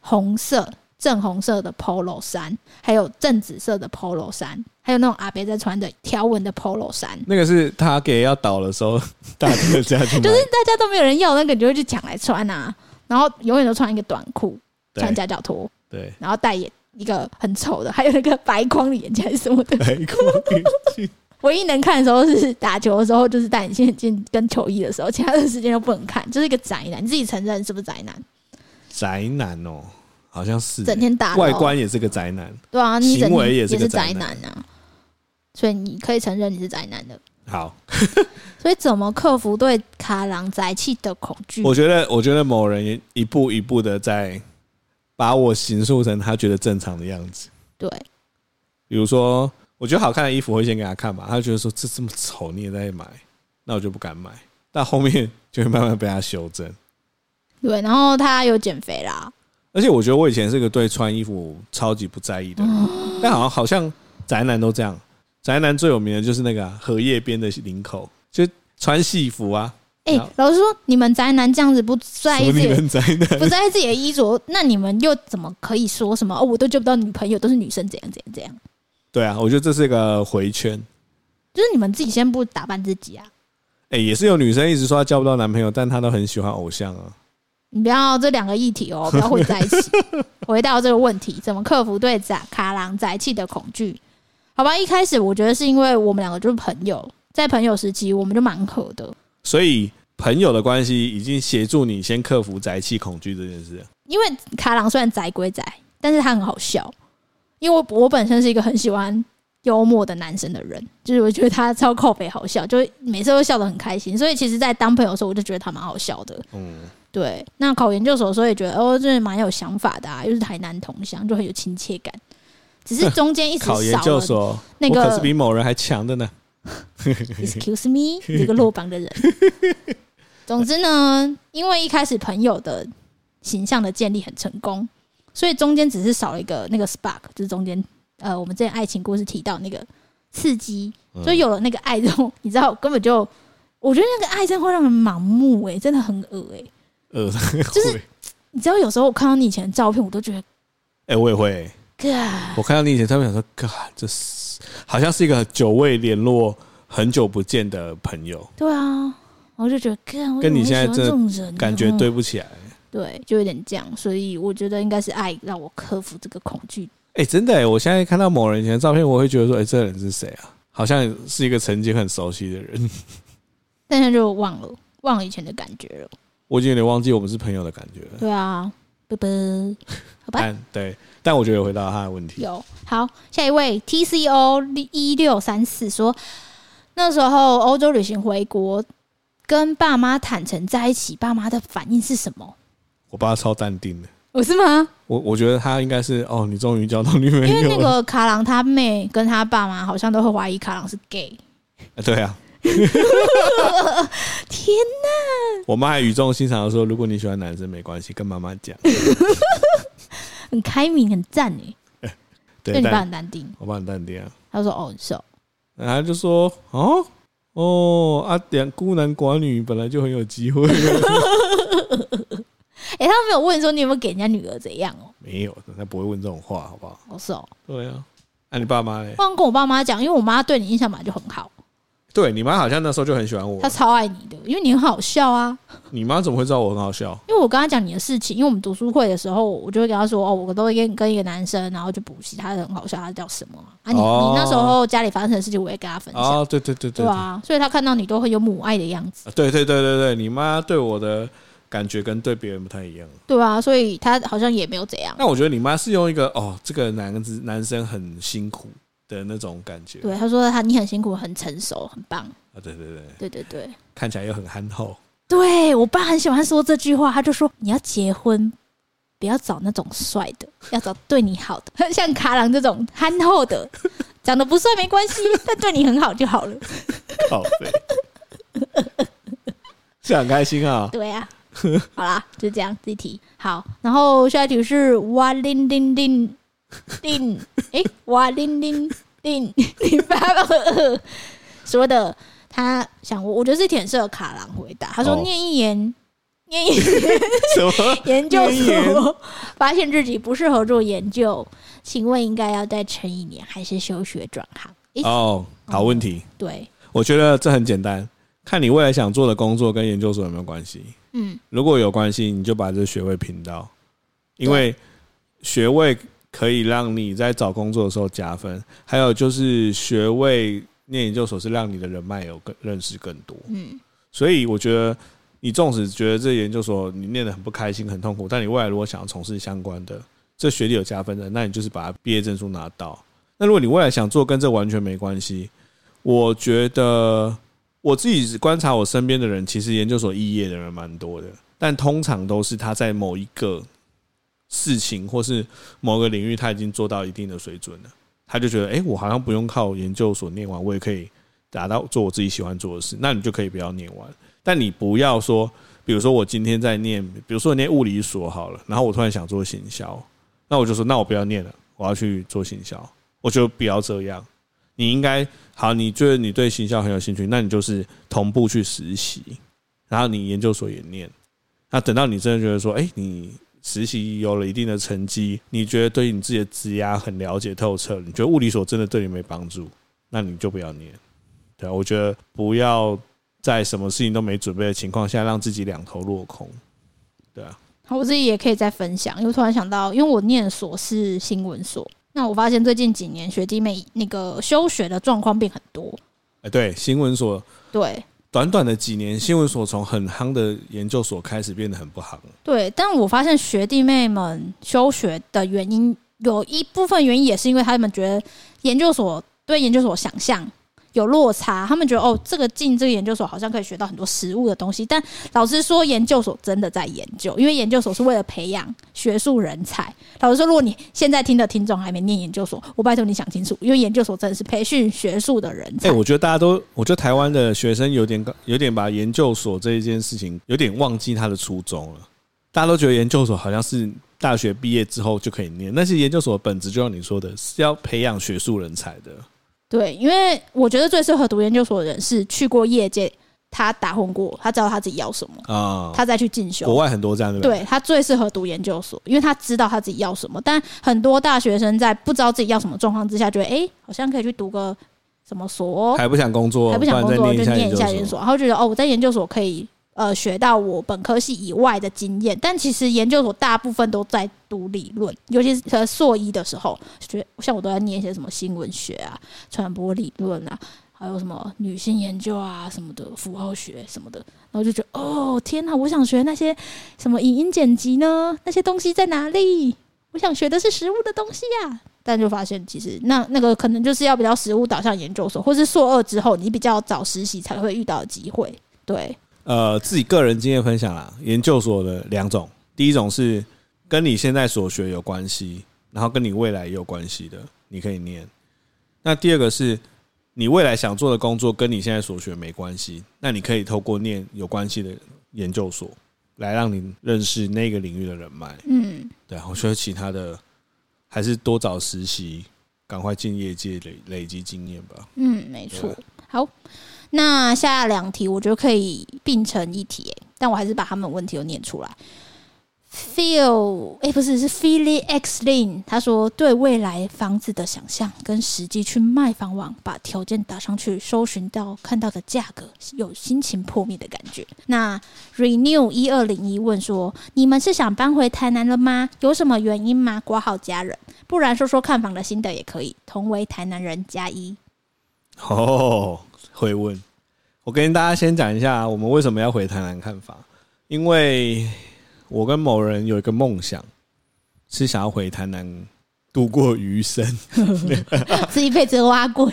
[SPEAKER 1] 红色、正红色的 polo 衫，还有正紫色的 polo 衫，还有那种阿伯在穿的条纹的 polo 衫。
[SPEAKER 2] 那个是他给要倒的时候，大家就这样去
[SPEAKER 1] 就是大家都没有人要那个，你就会去抢来穿啊。然后永远都穿一个短裤，穿夹脚拖，
[SPEAKER 2] 对，
[SPEAKER 1] 然后戴眼一个很丑的，还有那个白框的眼镜还是什么的。
[SPEAKER 2] 白框眼镜。
[SPEAKER 1] 唯一能看的时候是打球的时候，就是戴隐形眼镜跟球衣的时候，其他的时间都不能看，就是一个宅男。你自己承认是不是宅男？
[SPEAKER 2] 宅男哦，好像是
[SPEAKER 1] 整天打
[SPEAKER 2] 外观也是个宅男，
[SPEAKER 1] 对啊，你整
[SPEAKER 2] 行为也
[SPEAKER 1] 是
[SPEAKER 2] 是个
[SPEAKER 1] 宅男啊，所以你可以承认你是宅男的。
[SPEAKER 2] 好，
[SPEAKER 1] 所以怎么克服对卡郎宅气的恐惧？
[SPEAKER 2] 我觉得，我觉得某人一步一步的在把我形塑成他觉得正常的样子。
[SPEAKER 1] 对，
[SPEAKER 2] 比如说，我觉得好看的衣服会先给他看嘛，他觉得说这这么丑你也在买，那我就不敢买。但后面就会慢慢被他修正。
[SPEAKER 1] 对，然后他有减肥啦，
[SPEAKER 2] 而且我觉得我以前是个对穿衣服超级不在意的人，但好像好像宅男都这样。宅男最有名的就是那个荷叶边的领口，就穿戏服啊。
[SPEAKER 1] 哎、欸，老师说，你们宅男这样子不在意自己的
[SPEAKER 2] 宅男
[SPEAKER 1] 不在意自己的衣着，那你们又怎么可以说什么？哦，我都交不到女朋友，都是女生怎样怎样怎样？
[SPEAKER 2] 对啊，我觉得这是一个回圈，
[SPEAKER 1] 就是你们自己先不打扮自己啊。
[SPEAKER 2] 哎、欸，也是有女生一直说她交不到男朋友，但她都很喜欢偶像啊。
[SPEAKER 1] 你不要这两个议题哦，不要混在一起。回到这个问题，怎么克服对宅卡郎宅气的恐惧？好吧，一开始我觉得是因为我们两个就是朋友，在朋友时期我们就蛮合的，
[SPEAKER 2] 所以朋友的关系已经协助你先克服宅气恐惧这件事。
[SPEAKER 1] 因为卡郎虽然宅归宅，但是他很好笑，因为我我本身是一个很喜欢幽默的男生的人，就是我觉得他超靠北好笑，就每次都笑得很开心，所以其实，在当朋友的时候，我就觉得他蛮好笑的。嗯，对。那考研究所，的时候也觉得哦，真的蛮有想法的啊，又是台南同乡，就很有亲切感。只是中间一直
[SPEAKER 2] 考研究所，那个可是比某人还强的呢。
[SPEAKER 1] Excuse me，这个落榜的人。总之呢，因为一开始朋友的形象的建立很成功，所以中间只是少了一个那个 spark，就是中间呃，我们之前爱情故事提到那个刺激，所以有了那个爱之后，你知道根本就，我觉得那个爱真的会让人盲目哎、欸，真的很恶哎、欸，恶就是你知道有时候我看到你以前的照片，我都觉得，
[SPEAKER 2] 哎，我也会、欸。我看到你以前照片，想说，哥，这是好像是一个久未联络、很久不见的朋友。
[SPEAKER 1] 对啊，我就觉得，
[SPEAKER 2] 跟你现在这感觉对不起来。
[SPEAKER 1] 对，就有点这样，所以我觉得应该是爱让我克服这个恐惧。
[SPEAKER 2] 哎，真的哎，我现在看到某人以前的照片，我会觉得说，哎，这个人是谁啊？好像是一个曾经很熟悉的人，
[SPEAKER 1] 但是就忘了，忘了以前的感觉了。
[SPEAKER 2] 我已经有点忘记我们是朋友的感觉了。
[SPEAKER 1] 对啊，拜拜，好吧。
[SPEAKER 2] 对。但我觉得有回答他的问题。
[SPEAKER 1] 有好，下一位 T C O 一六三四说，那时候欧洲旅行回国，跟爸妈坦诚在一起，爸妈的反应是什么？
[SPEAKER 2] 我爸超淡定的。
[SPEAKER 1] 我是吗？
[SPEAKER 2] 我我觉得他应该是哦，你终于交到女朋友了。
[SPEAKER 1] 因为那个卡郎他妹跟他爸妈好像都会怀疑卡郎是 gay。
[SPEAKER 2] 对啊。
[SPEAKER 1] 天哪！
[SPEAKER 2] 我妈还语重心长的说：“如果你喜欢男生，没关系，跟妈妈讲。”
[SPEAKER 1] 很开明，很赞哎。
[SPEAKER 2] 对，
[SPEAKER 1] 就你爸很淡定。
[SPEAKER 2] 我爸很淡定啊。
[SPEAKER 1] 他说：“哦，是哦。
[SPEAKER 2] 然后他就说：哦哦啊，两孤男寡女本来就很有机会。
[SPEAKER 1] 哎、欸，他没有问说你有没有给人家女儿怎样哦？
[SPEAKER 2] 没有，他不会问这种话，好不好？
[SPEAKER 1] 哦，是哦。
[SPEAKER 2] 对啊，那、啊、你爸妈呢？
[SPEAKER 1] 我刚跟我爸妈讲，因为我妈对你印象本来就很好。
[SPEAKER 2] 对你妈好像那时候就很喜欢我，
[SPEAKER 1] 她超爱你的，因为你很好笑啊。
[SPEAKER 2] 你妈怎么会知道我很好笑？
[SPEAKER 1] 因为我跟她讲你的事情，因为我们读书会的时候，我就会跟她说：“哦，我都会跟跟一个男生，然后就补习，他很好笑，他叫什么啊？啊你
[SPEAKER 2] 哦、
[SPEAKER 1] 你那时候家里发生的事情，我也跟她分享。
[SPEAKER 2] 哦，对对对对，
[SPEAKER 1] 对啊，所以她看到你都很有母爱的样子。
[SPEAKER 2] 对对对对对，你妈对我的感觉跟对别人不太一样。
[SPEAKER 1] 对啊，所以她好像也没有怎样。
[SPEAKER 2] 那我觉得你妈是用一个哦，这个男子男生很辛苦的那种感觉。
[SPEAKER 1] 对，他说他你很辛苦，很成熟，很棒。
[SPEAKER 2] 啊，对对对，
[SPEAKER 1] 对对对，
[SPEAKER 2] 看起来又很憨厚。
[SPEAKER 1] 对我爸很喜欢说这句话，他就说你要结婚，不要找那种帅的，要找对你好的，像卡郎这种憨厚的，长得不帅没关系，但对你很好就好了。
[SPEAKER 2] 好废，是很开心啊。
[SPEAKER 1] 对啊，好啦，就这样，这一题好。然后下一题是哇铃铃铃铃，哎，哇铃铃铃，你爸爸说的。他想我，我觉得这题很适合卡郎回答。他说：“念一言，哦、念一研，研究所，发现自己不适合做研究，请问应该要再撑一年，还是休学转行？”
[SPEAKER 2] 哦，好问题。
[SPEAKER 1] 嗯、对，
[SPEAKER 2] 我觉得这很简单，看你未来想做的工作跟研究所有没有关系。嗯，如果有关系，你就把这学位拼到，因为学位可以让你在找工作的时候加分。还有就是学位。念研究所是让你的人脉有更认识更多，嗯，所以我觉得你纵使觉得这研究所你念得很不开心、很痛苦，但你未来如果想要从事相关的，这学历有加分的，那你就是把毕业证书拿到。那如果你未来想做跟这完全没关系，我觉得我自己观察我身边的人，其实研究所肄业的人蛮多的，但通常都是他在某一个事情或是某个领域他已经做到一定的水准了。他就觉得，哎、我好像不用靠研究所念完，我也可以达到做我自己喜欢做的事。那你就可以不要念完，但你不要说，比如说我今天在念，比如说念物理所好了，然后我突然想做行销，那我就说，那我不要念了，我要去做行销。我就不要这样。你应该好，你觉得你对行销很有兴趣，那你就是同步去实习，然后你研究所也念。那等到你真的觉得说，哎、你。实习有了一定的成绩，你觉得对你自己的职涯很了解透彻，你觉得物理所真的对你没帮助，那你就不要念。对啊，我觉得不要在什么事情都没准备的情况下，让自己两头落空。对啊，
[SPEAKER 1] 好，我自己也可以再分享，因为突然想到，因为我念的所是新闻所，那我发现最近几年学弟妹那个休学的状况变很多。
[SPEAKER 2] 哎，对，新闻所，
[SPEAKER 1] 对。
[SPEAKER 2] 短短的几年，新闻所从很夯的研究所开始变得很不夯。
[SPEAKER 1] 对，但我发现学弟妹们休学的原因，有一部分原因也是因为他们觉得研究所对研究所想象有落差，他们觉得哦，这个进这个研究所好像可以学到很多实务的东西。但老师说，研究所真的在研究，因为研究所是为了培养学术人才。老师说，如果你现在听的听众还没念研究所，我拜托你想清楚，因为研究所真的是培训学术的人才。
[SPEAKER 2] 哎，我觉得大家都，我觉得台湾的学生有点有点把研究所这一件事情有点忘记他的初衷了。大家都觉得研究所好像是大学毕业之后就可以念，但是研究所的本质就像你说的，是要培养学术人才的。
[SPEAKER 1] 对，因为我觉得最适合读研究所的人是去过业界，他打混过，他知道他自己要什么啊，他再去进修。
[SPEAKER 2] 国外很多这样的，
[SPEAKER 1] 对，他最适合读研究所，因为他知道他自己要什么。但很多大学生在不知道自己要什么状况之下，觉得哎，好像可以去读个什么所，
[SPEAKER 2] 还不想工作，
[SPEAKER 1] 还不想工作，就念一下研究所，然后觉得哦，我在研究所可以。呃，学到我本科系以外的经验，但其实研究所大部分都在读理论，尤其是硕一的时候，学像我都在念一些什么新闻学啊、传播理论啊，还有什么女性研究啊什么的，符号学什么的，然后就觉得哦天哪，我想学那些什么影音剪辑呢？那些东西在哪里？我想学的是实务的东西呀、啊，但就发现其实那那个可能就是要比较实务导向研究所，或是硕二之后你比较早实习才会遇到的机会，对。
[SPEAKER 2] 呃，自己个人经验分享啦，研究所的两种，第一种是跟你现在所学有关系，然后跟你未来也有关系的，你可以念。那第二个是你未来想做的工作跟你现在所学没关系，那你可以透过念有关系的研究所，来让你认识那个领域的人脉。嗯，对啊，我觉得其他的还是多找实习，赶快进业界累累积经验吧。
[SPEAKER 1] 嗯，没错。好，那下两题我觉得可以并成一题，但我还是把他们问题都念出来。Feel 哎，不是是 Philly X Lin，他说对未来房子的想象跟实际去卖房网把条件打上去，搜寻到看到的价格，有心情破灭的感觉。那 Renew 一二零一问说，你们是想搬回台南了吗？有什么原因吗？挂号家人，不然说说看房的心得也可以。同为台南人加一。
[SPEAKER 2] 哦，会问。我跟大家先讲一下，我们为什么要回台南看法，因为。我跟某人有一个梦想，是想要回台南度过余生，
[SPEAKER 1] 是一辈子挖鬼。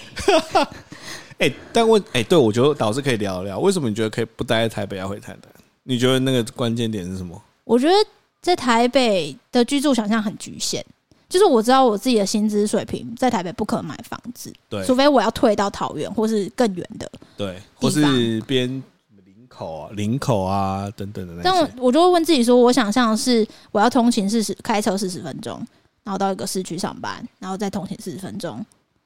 [SPEAKER 2] 哎，但问哎，对我觉得导师可以聊一聊，为什么你觉得可以不待在台北要回台南？你觉得那个关键点是什么？
[SPEAKER 1] 我觉得在台北的居住想象很局限，就是我知道我自己的薪资水平在台北不可能买房子，
[SPEAKER 2] 对，
[SPEAKER 1] 除非我要退到桃园或是更远的，
[SPEAKER 2] 对，或是边林。口啊，林口啊，等等的那些。
[SPEAKER 1] 但我就会问自己说，我想象是我要通勤四十，开车四十分钟，然后到一个市区上班，然后再通勤四十分钟，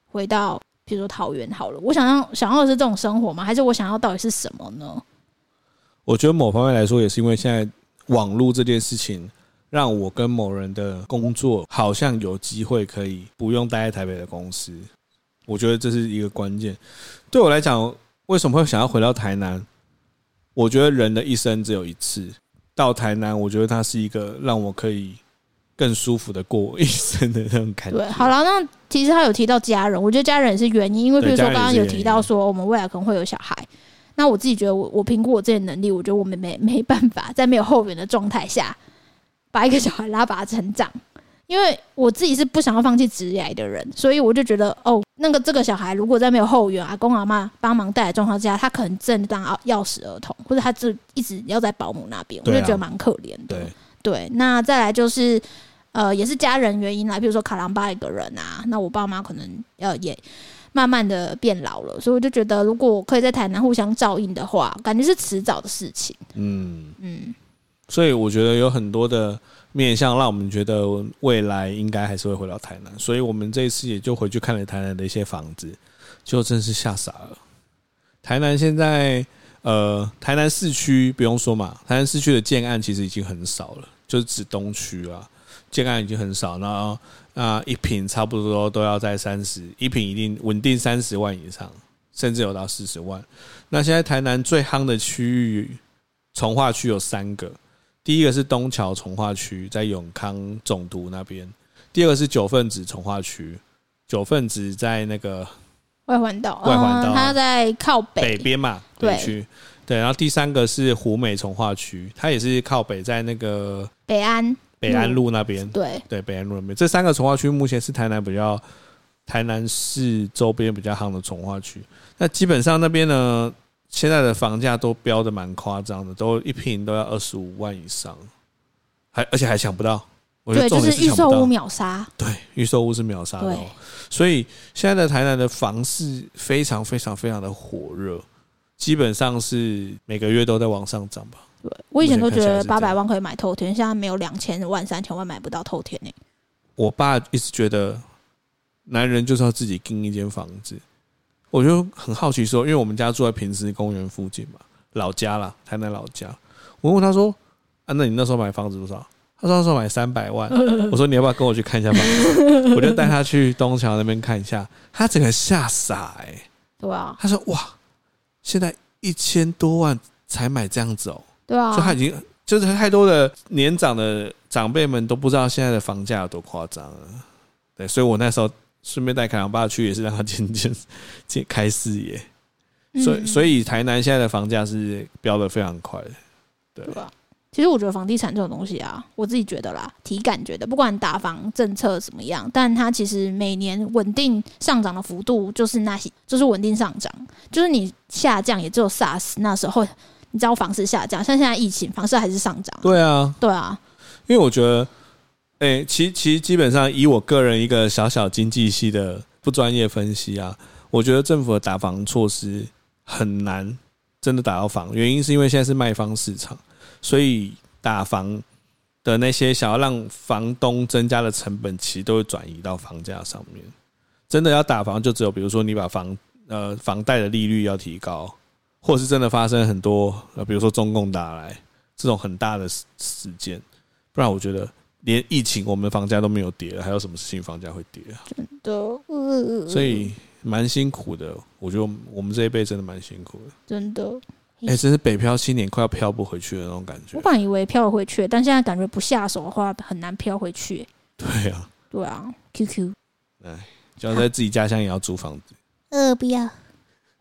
[SPEAKER 1] 回到比如说桃园好了。我想要想要的是这种生活吗？还是我想要到底是什么呢？
[SPEAKER 2] 我觉得某方面来说，也是因为现在网络这件事情，让我跟某人的工作好像有机会可以不用待在台北的公司。我觉得这是一个关键。对我来讲，为什么会想要回到台南？我觉得人的一生只有一次，到台南，我觉得它是一个让我可以更舒服的过一生的那种感觉。
[SPEAKER 1] 对，好了，那其实他有提到家人，我觉得家人也是原因，因为比如说刚刚有提到说我们未来可能会有小孩，那我自己觉得我我评估我自己的能力，我觉得我们没没办法在没有后援的状态下把一个小孩拉拔成长。因为我自己是不想要放弃职业的人，所以我就觉得哦，那个这个小孩如果在没有后援、阿公阿妈帮忙带的状况之下，他可能真的当要匙儿童，或者他就一直要在保姆那边，我就觉得蛮可怜的。对，对，那再来就是呃，也是家人原因啦，比如说卡郎巴一个人啊，那我爸妈可能呃也慢慢的变老了，所以我就觉得如果我可以在台南互相照应的话，感觉是迟早的事情。嗯嗯，
[SPEAKER 2] 所以我觉得有很多的。面向让我们觉得未来应该还是会回到台南，所以我们这一次也就回去看了台南的一些房子，就真是吓傻了。台南现在，呃，台南市区不用说嘛，台南市区的建案其实已经很少了，就是指东区啊，建案已经很少，然后那一坪差不多都要在三十，一坪一定稳定三十万以上，甚至有到四十万。那现在台南最夯的区域，从化区有三个。第一个是东桥从化区，在永康总督那边；第二个是九份子从化区，九份子在那个
[SPEAKER 1] 外环道，
[SPEAKER 2] 外环道，
[SPEAKER 1] 它在靠北
[SPEAKER 2] 北边嘛，北区。对，然后第三个是湖美从化区，它也是靠北，在那个
[SPEAKER 1] 北安
[SPEAKER 2] 北安路那边。
[SPEAKER 1] 对
[SPEAKER 2] 对，北安路那边，这三个从化区目前是台南比较台南市周边比较夯的从化区。那基本上那边呢？现在的房价都标的蛮夸张的，都一平都要二十五万以上，还而且还抢不到。对，就是预售屋秒杀。对，预售屋是秒杀的哦。所以现在的台南的房市非常非常非常的火热，基本上是每个月都在往上涨吧。
[SPEAKER 1] 对，我以前都觉得八百万可以买透天，现在没有两千万、三千万买不到透天呢。
[SPEAKER 2] 我爸一直觉得，男人就是要自己订一间房子。我就很好奇说，因为我们家住在平石公园附近嘛，老家啦，台南老家。我问他说：“啊，那你那时候买房子多少？”他说：“那时候买三百万。”我说：“你要不要跟我去看一下房子？” 我就带他去东桥那边看一下，他整个吓傻哎、欸。
[SPEAKER 1] 对啊。
[SPEAKER 2] 他说：“哇，现在一千多万才买这样子哦。”
[SPEAKER 1] 对啊。
[SPEAKER 2] 就他已经就是太多的年长的长辈们都不知道现在的房价有多夸张了。对，所以我那时候。顺便带凯朗爸去，也是让他见见、见开视野。所以，所以台南现在的房价是飙得非常快的，对吧？
[SPEAKER 1] 其实我觉得房地产这种东西啊，我自己觉得啦，体感觉得，不管打房政策怎么样，但它其实每年稳定上涨的幅度就是那些，就是稳定上涨。就是你下降也只有 SARS 那时候，你知道房市下降，像现在疫情，房市还是上涨。
[SPEAKER 2] 对啊，
[SPEAKER 1] 对啊，
[SPEAKER 2] 因为我觉得。诶、其其实基本上以我个人一个小小经济系的不专业分析啊，我觉得政府的打房措施很难真的打到房，原因是因为现在是卖方市场，所以打房的那些想要让房东增加的成本，其实都会转移到房价上面。真的要打房，就只有比如说你把房呃房贷的利率要提高，或是真的发生很多呃比如说中共打来这种很大的事事件，不然我觉得连疫情我们的房价都没有跌了，还有什么事情房价会跌啊？
[SPEAKER 1] 真的，
[SPEAKER 2] 所以蛮辛苦的。我觉得我们这一辈真的蛮辛苦的，
[SPEAKER 1] 真的。
[SPEAKER 2] 哎、欸，真是北漂青年快要漂不回去的那种感觉。
[SPEAKER 1] 我本来以为漂了回去，但现在感觉不下手的话很难漂回去。
[SPEAKER 2] 对啊，
[SPEAKER 1] 对啊，QQ。
[SPEAKER 2] 哎。就要在自己家乡也要租房子，
[SPEAKER 1] 呃，不要，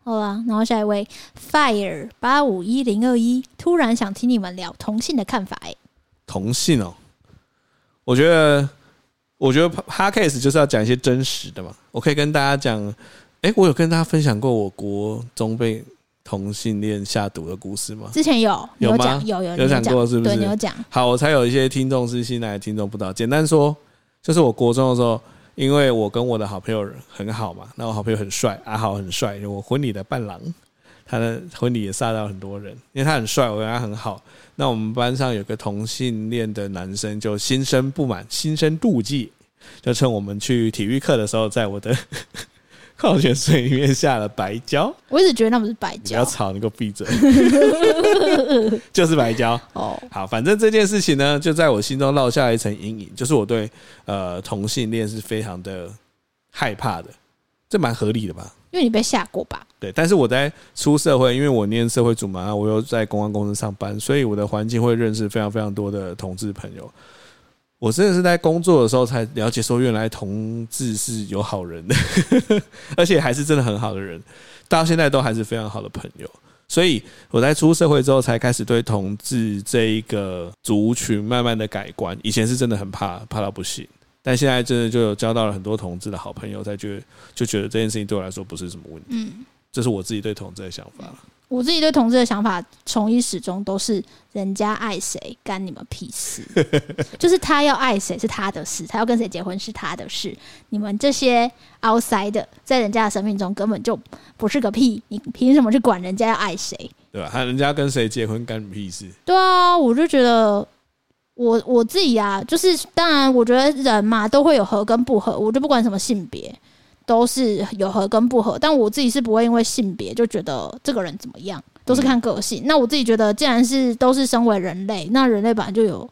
[SPEAKER 1] 好吧。然后下一位 Fire 八五一零二一，突然想听你们聊同性的看法，哎，
[SPEAKER 2] 同性哦，我觉得，我觉得 Podcast 就是要讲一些真实的嘛。我可以跟大家讲，哎，我有跟大家分享过我国中被同性恋下毒的故事吗？
[SPEAKER 1] 之前有，
[SPEAKER 2] 有吗？
[SPEAKER 1] 有有
[SPEAKER 2] 有讲过，是不是？
[SPEAKER 1] 对，你有讲。
[SPEAKER 2] 好，我才有一些听众是新来的听众，不知道。简单说，就是我国中的时候。因为我跟我的好朋友很好嘛，那我好朋友很帅，阿豪很帅，我婚礼的伴郎，他的婚礼也杀到很多人，因为他很帅，我跟他很好。那我们班上有个同性恋的男生，就心生不满，心生妒忌，就趁我们去体育课的时候，在我的。矿泉水里面下了白胶，我一
[SPEAKER 1] 直觉得那不是白胶。
[SPEAKER 2] 不要吵，你给我闭嘴！就是白胶哦。好，反正这件事情呢，就在我心中烙下了一层阴影，就是我对呃同性恋是非常的害怕的。这蛮合理的吧？
[SPEAKER 1] 因为你被吓过吧？
[SPEAKER 2] 对。但是我在出社会，因为我念社会组嘛，我又在公安公司上班，所以我的环境会认识非常非常多的同志朋友。我真的是在工作的时候才了解，说原来同志是有好人的，而且还是真的很好的人，到现在都还是非常好的朋友。所以我在出社会之后，才开始对同志这一个族群慢慢的改观。以前是真的很怕，怕到不行，但现在真的就有交到了很多同志的好朋友，才觉得就觉得这件事情对我来说不是什么问题。嗯，这是我自己对同志的想法。
[SPEAKER 1] 我自己对同志的想法，从一始终都是人家爱谁干你们屁事，就是他要爱谁是他的事，他要跟谁结婚是他的事，你们这些 outside 的在人家的生命中根本就不是个屁，你凭什么去管人家要爱谁？
[SPEAKER 2] 对吧？他人家跟谁结婚干你屁事？
[SPEAKER 1] 对啊，我就觉得我我自己啊，就是当然，我觉得人嘛都会有合跟不合，我就不管什么性别。都是有合跟不合，但我自己是不会因为性别就觉得这个人怎么样，都是看个性。那我自己觉得，既然是都是身为人类，那人类本来就有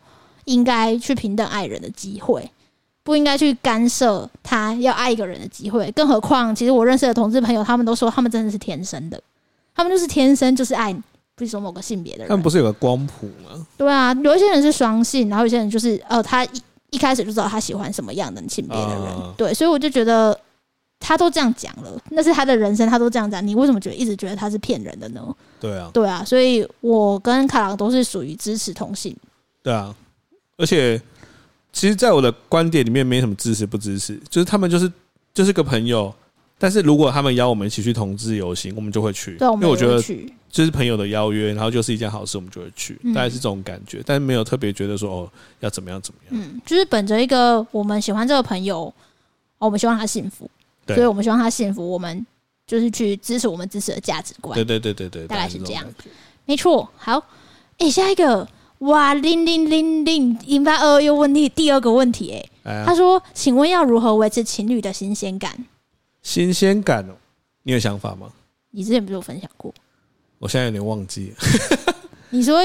[SPEAKER 1] 应该去平等爱人的机会，不应该去干涉他要爱一个人的机会。更何况，其实我认识的同志朋友，他们都说他们真的是天生的，他们就是天生就是爱，比如说某个性别的人。
[SPEAKER 2] 他们不是有个光谱吗？
[SPEAKER 1] 对啊，有一些人是双性，然后有些人就是呃，他一一开始就知道他喜欢什么样的性别的人。啊、对，所以我就觉得。他都这样讲了，那是他的人生，他都这样讲，你为什么觉得一直觉得他是骗人的呢？
[SPEAKER 2] 对啊，
[SPEAKER 1] 对啊，所以我跟卡郎都是属于支持同性。
[SPEAKER 2] 对啊，而且其实，在我的观点里面，没什么支持不支持，就是他们就是就是个朋友。但是如果他们邀我们一起去同志游行，我们就会去，
[SPEAKER 1] 对，
[SPEAKER 2] 因为我觉得就是朋友的邀约，然后就是一件好事，我们就会去，大概是这种感觉。但是没有特别觉得说哦，要怎么样怎么样。
[SPEAKER 1] 嗯，就是本着一个我们喜欢这个朋友，我们希望他幸福。所以我们希望他幸福，我们就是去支持我们支持的价值观。
[SPEAKER 2] 对对对对对，
[SPEAKER 1] 大概是这样。没错。好，哎、欸，下一个，哇，零零零零引发二又问题，第二个问题、欸，哎，他说，请问要如何维持情侣的新鲜感？
[SPEAKER 2] 新鲜感哦，你有想法吗？
[SPEAKER 1] 你之前不是有分享过？
[SPEAKER 2] 我现在有点忘记了。
[SPEAKER 1] 你说，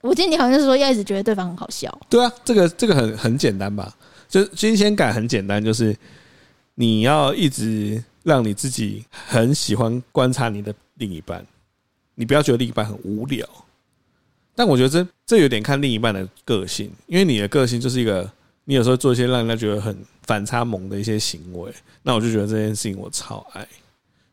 [SPEAKER 1] 我记得你好像是说要一直觉得对方很好笑。
[SPEAKER 2] 对啊，这个这个很很简单吧？就新鲜感很简单，就是。你要一直让你自己很喜欢观察你的另一半，你不要觉得另一半很无聊。但我觉得这这有点看另一半的个性，因为你的个性就是一个，你有时候做一些让人家觉得很反差萌的一些行为，那我就觉得这件事情我超爱。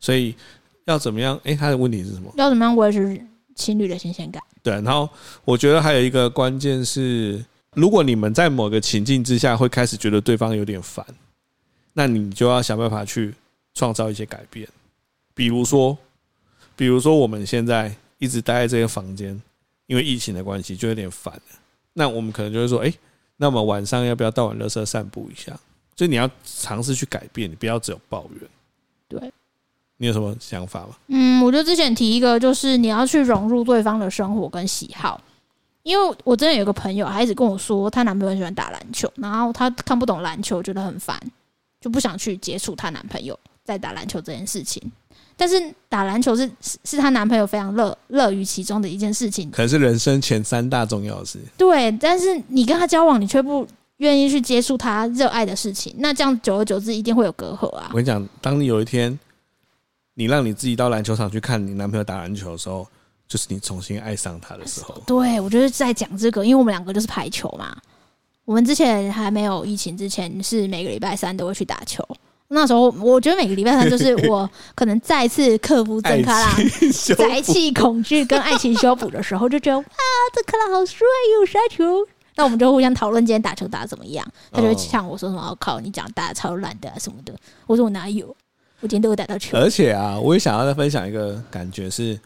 [SPEAKER 2] 所以要怎么样？诶，他的问题是什么？
[SPEAKER 1] 要怎么样维持情侣的新鲜感？
[SPEAKER 2] 对，然后我觉得还有一个关键是，如果你们在某个情境之下会开始觉得对方有点烦。那你就要想办法去创造一些改变，比如说，比如说我们现在一直待在这个房间，因为疫情的关系就有点烦了。那我们可能就会说，哎，那我们晚上要不要到晚乐色散步一下？就你要尝试去改变，你不要只有抱怨。
[SPEAKER 1] 对，
[SPEAKER 2] 你有什么想法吗？
[SPEAKER 1] 嗯，我觉得之前提一个，就是你要去融入对方的生活跟喜好。因为我真的有个朋友，她一直跟我说，她男朋友很喜欢打篮球，然后她看不懂篮球，觉得很烦，就不想去接触她男朋友在打篮球这件事情。但是打篮球是是是她男朋友非常乐乐于其中的一件事情，
[SPEAKER 2] 可能是人生前三大重要的事。
[SPEAKER 1] 对，但是你跟他交往，你却不愿意去接触他热爱的事情，那这样久而久之一定会有隔阂啊！
[SPEAKER 2] 我跟你讲，当你有一天你让你自己到篮球场去看你男朋友打篮球的时候，就是你重新爱上他的时候。
[SPEAKER 1] 对，我就是在讲这个，因为我们两个就是排球嘛。我们之前还没有疫情之前，是每个礼拜三都会去打球。那时候我觉得每个礼拜三就是我可能再次克服曾卡拉宅气恐惧跟爱情修补的时候，就觉得啊，曾卡拉好帅哟，杀球。那我们就互相讨论今天打球打的怎么样。他就会呛我说什么：“我靠，你讲打得超烂的、啊、什么的。”我说：“我哪有？我今天都会打到球。”
[SPEAKER 2] 而且啊，我也想要再分享一个感觉是，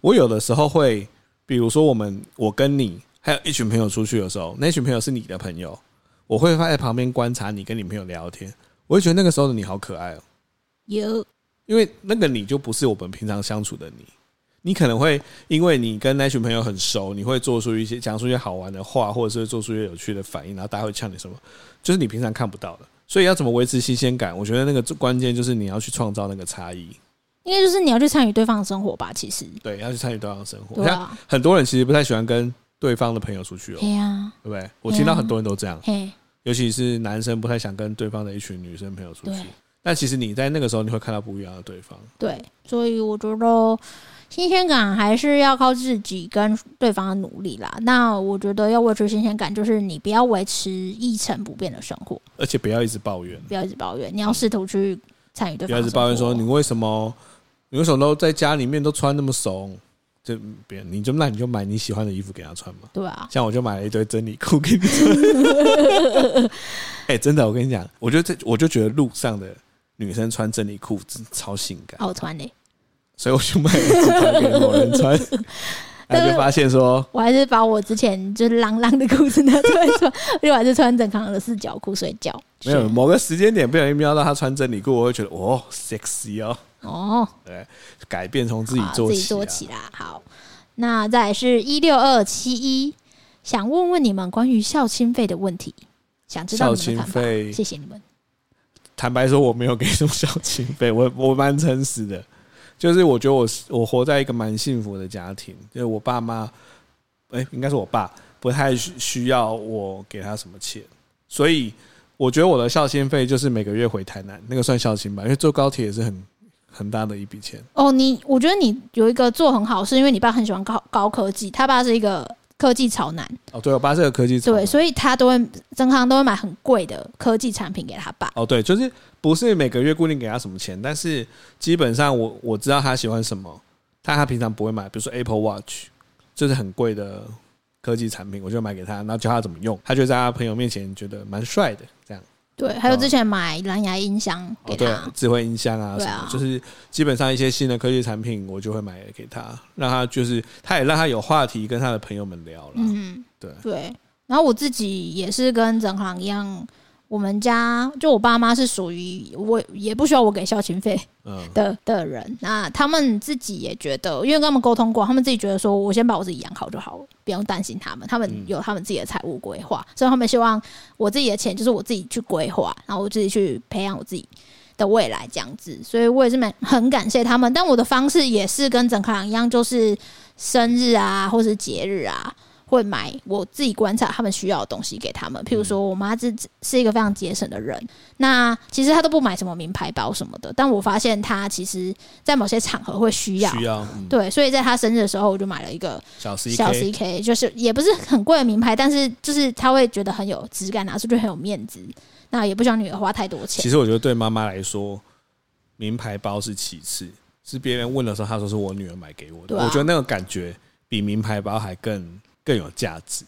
[SPEAKER 2] 我有的时候会，比如说我们我跟你还有一群朋友出去的时候，那群朋友是你的朋友，我会放在旁边观察你跟你朋友聊天。我会觉得那个时候的你好可爱哦，
[SPEAKER 1] 有，
[SPEAKER 2] 因为那个你就不是我们平常相处的你，你可能会因为你跟那群朋友很熟，你会做出一些讲出一些好玩的话，或者是做出一些有趣的反应，然后大家会呛你什么，就是你平常看不到的。所以要怎么维持新鲜感？我觉得那个关键就是你要去创造那个差异，
[SPEAKER 1] 应该就是你要去参与对方的生活吧。其实，
[SPEAKER 2] 对，要去参与对方的生活。你看，很多人其实不太喜欢跟对方的朋友出去哦，对
[SPEAKER 1] 呀，
[SPEAKER 2] 对不对？我听到很多人都这样。尤其是男生不太想跟对方的一群女生朋友出去，但其实你在那个时候你会看到不一样的对方。
[SPEAKER 1] 对，所以我觉得新鲜感还是要靠自己跟对方的努力啦。那我觉得要维持新鲜感，就是你不要维持一成不变的生活，而
[SPEAKER 2] 且不要一直抱怨，
[SPEAKER 1] 不要一直抱怨，你要试图去参与对方。
[SPEAKER 2] 不要一直抱怨说你为什么，你为什么都在家里面都穿那么怂。就别人，你就那你就买你喜欢的衣服给他穿嘛。
[SPEAKER 1] 对啊，
[SPEAKER 2] 像我就买了一堆真理裤给你穿。哎、欸，真的，我跟你讲，我觉得这，我就觉得路上的女生穿真理裤子超性感，
[SPEAKER 1] 好穿的。
[SPEAKER 2] 所以我就买了一条给某人穿。然后就发现说，
[SPEAKER 1] 我还是把我之前就是浪浪的裤子拿出来穿，因 为我还是穿正常的四角裤睡觉。
[SPEAKER 2] 没有某个时间点不小心瞄到他穿真理裤，我会觉得哦，sexy 哦。哦，对，改变从自己做起，自己做起
[SPEAKER 1] 啦。好，那再来是一六二七一，想问问你们关于孝亲费的问题，想知道你们的看法。谢谢你们。
[SPEAKER 2] 坦白说，我没有给什么孝亲费，我我蛮诚实的，就是我觉得我我活在一个蛮幸福的家庭，就是我爸妈，哎、应该是我爸不太需需要我给他什么钱，所以我觉得我的孝亲费就是每个月回台南，那个算孝亲吧，因为坐高铁也是很。很大的一笔钱
[SPEAKER 1] 哦，你我觉得你有一个做很好，是因为你爸很喜欢高高科技，他爸是一个科技潮男。
[SPEAKER 2] 哦，对，我爸是个科技
[SPEAKER 1] 对，所以他都会曾康都会买很贵的科技产品给他爸。
[SPEAKER 2] 哦，对，就是不是每个月固定给他什么钱，但是基本上我我知道他喜欢什么，但他平常不会买，比如说 Apple Watch，就是很贵的科技产品，我就买给他，然后教他怎么用，他就在他朋友面前觉得蛮帅的这样。
[SPEAKER 1] 对，还有之前买蓝牙音箱给他，
[SPEAKER 2] 哦、对，智慧音箱啊什么，啊、就是基本上一些新的科技产品，我就会买给他，让他就是他也让他有话题跟他的朋友们聊了。嗯，对
[SPEAKER 1] 对。然后我自己也是跟整行一样。我们家就我爸妈是属于我也不需要我给孝亲费的的人，那他们自己也觉得，因为跟他们沟通过，他们自己觉得说我先把我自己养好就好了，不用担心他们，他们有他们自己的财务规划，所以他们希望我自己的钱就是我自己去规划，然后我自己去培养我自己的未来这样子，所以我也是蛮很感谢他们，但我的方式也是跟整康一样，就是生日啊，或是节日啊。会买我自己观察他们需要的东西给他们，譬如说我妈是是一个非常节省的人，那其实她都不买什么名牌包什么的，但我发现她其实，在某些场合会需要，需要，嗯、对，所以在她生日的时候，我就买了一个小 CK，小 CK，就是也不是很贵的名牌，但是就是她会觉得很有质感，拿出去很有面子，那也不希望女儿花太多钱。
[SPEAKER 2] 其实我觉得对妈妈来说，名牌包是其次，是别人问的时候，她说是我女儿买给我的，啊、我觉得那个感觉比名牌包还更。更有价值，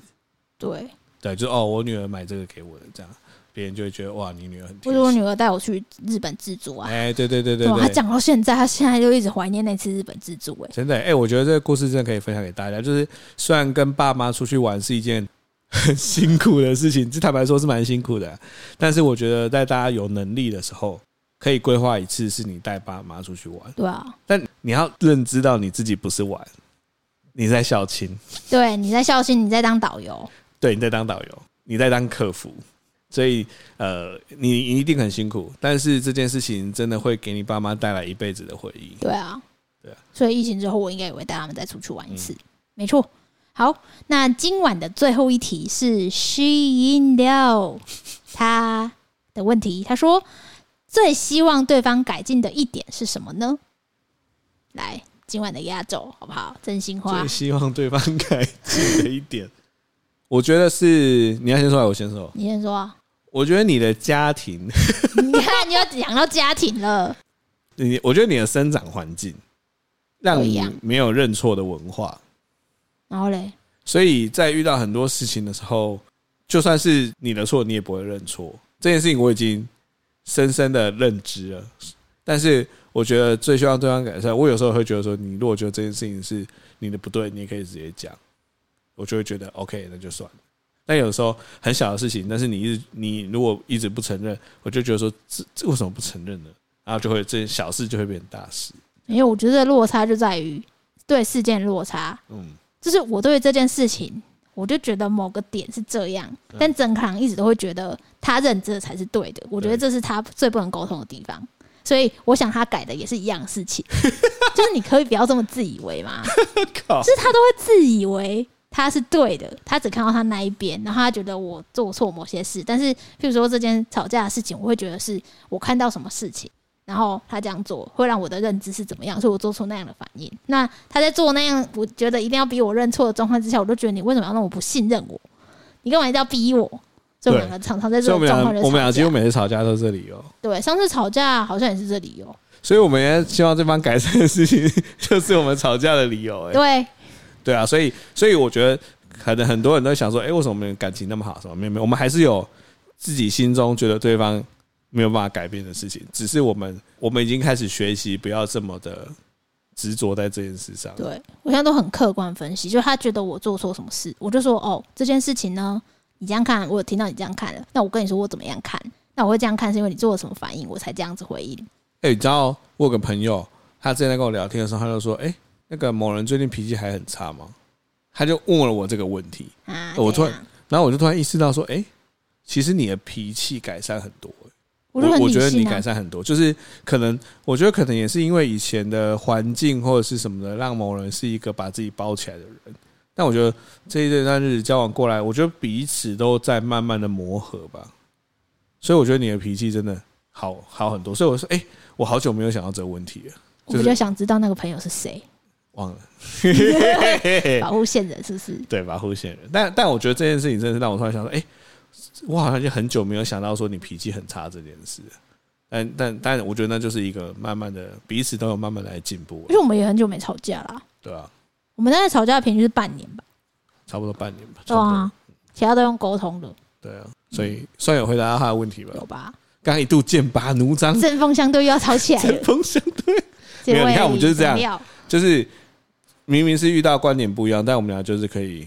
[SPEAKER 1] 对
[SPEAKER 2] 对，就哦，我女儿买这个给我的，这样别人就会觉得哇，你女儿很。
[SPEAKER 1] 或者我女儿带我去日本自助啊，
[SPEAKER 2] 哎，对对对对，对，
[SPEAKER 1] 她讲到现在，她现在就一直怀念那次日本自助，哎，
[SPEAKER 2] 真的，哎，我觉得这个故事真的可以分享给大家。就是虽然跟爸妈出去玩是一件 很辛苦的事情，这坦白说是蛮辛苦的，但是我觉得在大家有能力的时候，可以规划一次是你带爸妈出去玩，
[SPEAKER 1] 对啊，
[SPEAKER 2] 但你要认知到你自己不是玩。你在校庆，
[SPEAKER 1] 对，你在校庆，你在当导游，
[SPEAKER 2] 对，你在当导游，你在当客服，所以呃，你，你一定很辛苦，但是这件事情真的会给你爸妈带来一辈子的回忆。
[SPEAKER 1] 对啊，
[SPEAKER 2] 对啊，
[SPEAKER 1] 所以疫情之后，我应该也会带他们再出去玩一次。嗯、没错。好，那今晚的最后一题是 She In Liao 他的问题，他说最希望对方改进的一点是什么呢？来，今晚的压轴好不好？真心话。
[SPEAKER 2] 最希望对方改进的一点，我觉得是你要先说，我先说？
[SPEAKER 1] 你先说啊。
[SPEAKER 2] 我觉得你的家庭，
[SPEAKER 1] 你看你要讲到家庭了。
[SPEAKER 2] 你，我觉得你的生长环境让你没有认错的文化。
[SPEAKER 1] 然后嘞，
[SPEAKER 2] 所以在遇到很多事情的时候，就算是你的错，你也不会认错。这件事情我已经深深的认知了。但是我觉得最希望对方改善。我有时候会觉得说，你如果觉得这件事情是你的不对，你也可以直接讲，我就会觉得 OK，那就算了。但有时候很小的事情，但是你一直你如果一直不承认，我就觉得说，这这为什么不承认呢？然后就会这件小事就会变成大事。
[SPEAKER 1] 因为我觉得落差就在于对事件落差，嗯。就是我对这件事情，我就觉得某个点是这样，但整行一直都会觉得他认知的才是对的。我觉得这是他最不能沟通的地方，所以我想他改的也是一样的事情。就是你可以不要这么自以为嘛，就是他都会自以为他是对的，他只看到他那一边，然后他觉得我做错某些事。但是，譬如说这件吵架的事情，我会觉得是我看到什么事情。然后他这样做会让我的认知是怎么样，所以我做出那样的反应。那他在做那样，我觉得一定要逼我认错的状况之下，我都觉得你为什么要那么不信任我？你干嘛一定要逼我？所以我们两个常常在这种状况下，
[SPEAKER 2] 我们俩几乎每次吵架都是这理由。
[SPEAKER 1] 对，上次吵架好像也是这理由。
[SPEAKER 2] 所以我们也希望对方改善的事情，就是我们吵架的理由。哎，
[SPEAKER 1] 对，
[SPEAKER 2] 对啊，所以所以我觉得可能很多人都想说，哎，为什么我们感情那么好？什么？没有没有，我们还是有自己心中觉得对方。没有办法改变的事情，只是我们我们已经开始学习，不要这么的执着在这件事上。
[SPEAKER 1] 对，我现在都很客观分析，就他觉得我做错什么事，我就说哦，这件事情呢，你这样看，我有听到你这样看了，那我跟你说我怎么样看，那我会这样看是因为你做了什么反应，我才这样子回应。
[SPEAKER 2] 哎、欸，你知道我有个朋友，他之前在跟我聊天的时候，他就说，哎、欸，那个某人最近脾气还很差吗？他就问了我这个问题啊，我突然，然后我就突然意识到说，哎、欸，其实你的脾气改善很多。我我觉得你改善很多，就是可能，我觉得可能也是因为以前的环境或者是什么的，让某人是一个把自己包起来的人。但我觉得这一段日子交往过来，我觉得彼此都在慢慢的磨合吧。所以我觉得你的脾气真的好好很多。所以我说，哎，我好久没有想到这个问题了。
[SPEAKER 1] 我比较想知道那个朋友是谁，
[SPEAKER 2] 忘了
[SPEAKER 1] 保护线人是不是？
[SPEAKER 2] 对，保护线人。但但我觉得这件事情真的是让我突然想说，哎。我好像就很久没有想到说你脾气很差这件事，但但但我觉得那就是一个慢慢的彼此都有慢慢来进步，
[SPEAKER 1] 因为我们也很久没吵架了。
[SPEAKER 2] 对啊，
[SPEAKER 1] 我们大概吵架的频率是半年吧，
[SPEAKER 2] 差不多半年吧。
[SPEAKER 1] 对啊，其他都用沟通的。
[SPEAKER 2] 对啊，所以算有回答到他的问题吧？
[SPEAKER 1] 有吧？
[SPEAKER 2] 刚刚一度剑拔弩张，
[SPEAKER 1] 针锋相对又要吵起来了。
[SPEAKER 2] 针锋相对，没有，你看我们就是这样，就是明明是遇到观点不一样，但我们俩就是可以。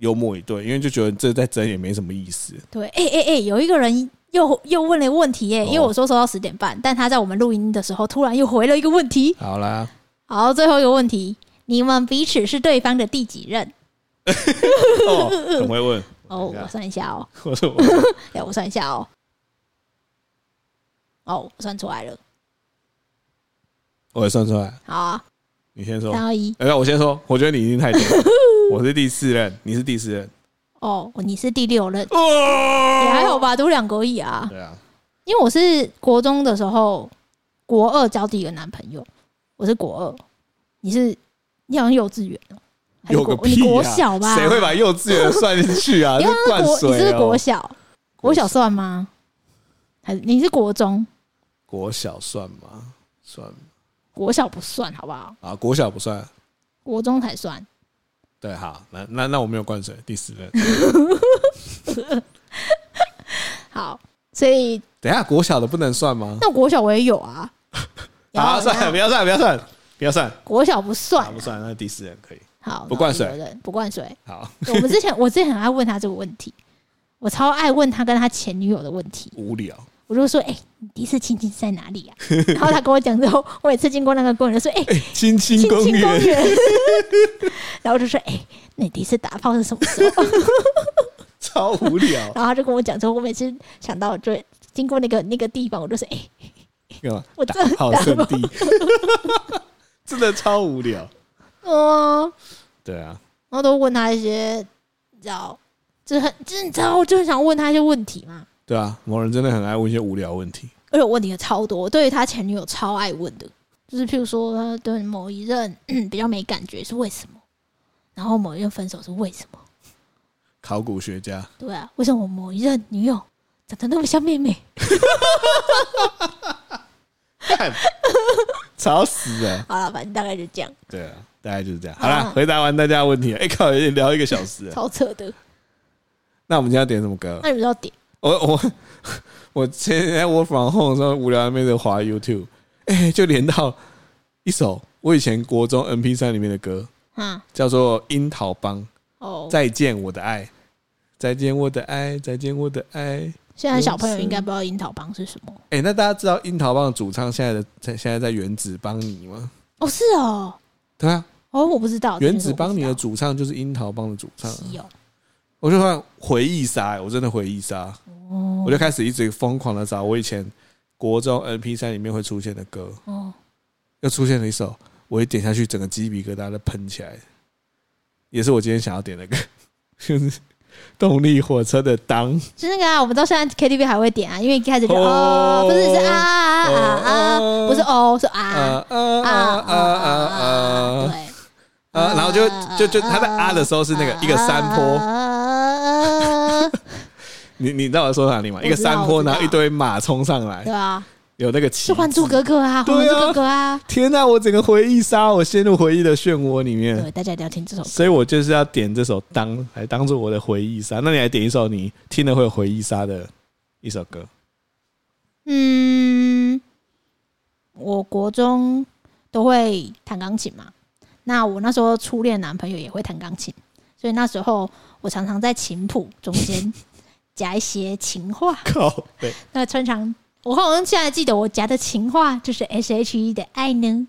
[SPEAKER 2] 幽默一对，因为就觉得这在争也没什么意思。
[SPEAKER 1] 对，哎哎哎，有一个人又又问了一个问题耶，因为我说说到十点半，但他在我们录音的时候突然又回了一个问题。
[SPEAKER 2] 好啦，
[SPEAKER 1] 好，最后一个问题，你们彼此是对方的第几任？
[SPEAKER 2] 哦，很会问。
[SPEAKER 1] 哦，我算一下哦。
[SPEAKER 2] 我说，
[SPEAKER 1] 哎，我算一下哦。哦，我算出来了。
[SPEAKER 2] 我也算出来。
[SPEAKER 1] 好啊，
[SPEAKER 2] 你先说。
[SPEAKER 1] 三二一。
[SPEAKER 2] 哎，我先说，我觉得你已经太多。我是第四任，你是第四任。
[SPEAKER 1] 哦，你是第六任，哦、也还好吧，都两个亿啊。
[SPEAKER 2] 对啊，
[SPEAKER 1] 因为我是国中的时候，国二交第一个男朋友，我是国二，你是你好像幼稚园哦，
[SPEAKER 2] 有个屁啊，
[SPEAKER 1] 你国小吧？
[SPEAKER 2] 谁会把幼稚园算进去啊？
[SPEAKER 1] 因 为
[SPEAKER 2] 灌水，
[SPEAKER 1] 你是国小，国小算吗？还是你是国中？
[SPEAKER 2] 国小算吗？算，
[SPEAKER 1] 国小不算，好不好？
[SPEAKER 2] 啊，国小不算，
[SPEAKER 1] 国中才算。
[SPEAKER 2] 对，好，那那那我没有灌水，第四任。
[SPEAKER 1] 好，所以
[SPEAKER 2] 等一下国小的不能算吗？
[SPEAKER 1] 那国小我也有啊。
[SPEAKER 2] 好，算了，不要算，不要算，不要算。
[SPEAKER 1] 国小不算，
[SPEAKER 2] 不算，那第四人可以。
[SPEAKER 1] 好，
[SPEAKER 2] 不灌水，
[SPEAKER 1] 不灌水。
[SPEAKER 2] 好，
[SPEAKER 1] 我们之前 我之前很爱问他这个问题，我超爱问他跟他前女友的问题。
[SPEAKER 2] 无聊。
[SPEAKER 1] 我就说：“哎、欸，你第一次亲亲在哪里啊？” 然后他跟我讲之后，我每次经过那个公园就说：“哎、欸，
[SPEAKER 2] 亲亲公园。”
[SPEAKER 1] 然后我就说：“哎、欸，那你第一次打炮是什么时候？”
[SPEAKER 2] 超无聊。
[SPEAKER 1] 然后他就跟我讲之后，我每次想到就经过那个那个地方，我就说：“哎、欸，我打
[SPEAKER 2] 炮圣地，真的超无聊。”
[SPEAKER 1] 哦，
[SPEAKER 2] 对啊。
[SPEAKER 1] 然后都问他一些，你知道，就是很，就是你知道，我就很想问他一些问题嘛。
[SPEAKER 2] 对啊，某人真的很爱问一些无聊问题，
[SPEAKER 1] 而且问题也超多。对于他前女友超爱问的，就是譬如说他对某一任 比较没感觉是为什么，然后某一任分手是为什么？
[SPEAKER 2] 考古学家。
[SPEAKER 1] 对啊，为什么我某一任女友长得那么像妹妹？
[SPEAKER 2] 看，吵死了。
[SPEAKER 1] 好了，反正大概就这样。
[SPEAKER 2] 对啊，大概就是这样。好了，回答完大家的问题。哎靠，已经聊一个小时了，
[SPEAKER 1] 超扯的。
[SPEAKER 2] 那我们今天要点什么歌？
[SPEAKER 1] 那你们要点？
[SPEAKER 2] 我我 我前天在 work from home 的时候无聊没得滑 YouTube，哎，就连到一首我以前国中 MP 三里面的歌，嗯，叫做《樱桃帮》哦，再见我的爱，再见我的爱，再见我的爱。
[SPEAKER 1] 现在小朋友应该不知道樱桃帮是什么。
[SPEAKER 2] 哎，那大家知道樱桃帮的主唱现在的在现在在原子邦妮吗？
[SPEAKER 1] 哦，是哦，
[SPEAKER 2] 对啊，
[SPEAKER 1] 哦，我不知道，
[SPEAKER 2] 原子邦妮的主唱就是樱桃帮的主唱。我就算回忆杀，我真的回忆杀，哦。我就开始一直疯狂的找我以前国中 N P 三里面会出现的歌，哦。又出现了一首，我一点下去，整个鸡皮疙瘩都喷起来，也是我今天想要点的歌，就 是动力火车的当，
[SPEAKER 1] 是那个啊，我们到现在 KTV 还会点啊，因为一开始就哦，不是是啊啊啊，不是哦，是啊啊啊啊啊，对，
[SPEAKER 2] 啊，然后就就就他在啊的时候是那个一个山坡。你你知道我说哪里吗？一个山坡，然后一堆马冲上来，对啊，有那个旗，
[SPEAKER 1] 是《还珠格格》啊，《还珠格格》啊！
[SPEAKER 2] 天哪，我整个回忆杀，我陷入回忆的漩涡里面。
[SPEAKER 1] 对，大家一定要听这首歌，
[SPEAKER 2] 所以我就是要点这首当来当做我的回忆杀。那你来点一首你听了会有回忆杀的一首歌。
[SPEAKER 1] 嗯，我国中都会弹钢琴嘛，那我那时候初恋男朋友也会弹钢琴，所以那时候我常常在琴谱中间。夹一些情话，
[SPEAKER 2] 靠对，
[SPEAKER 1] 那通常我好像现在记得我夹的情话就是 S H E 的爱呢。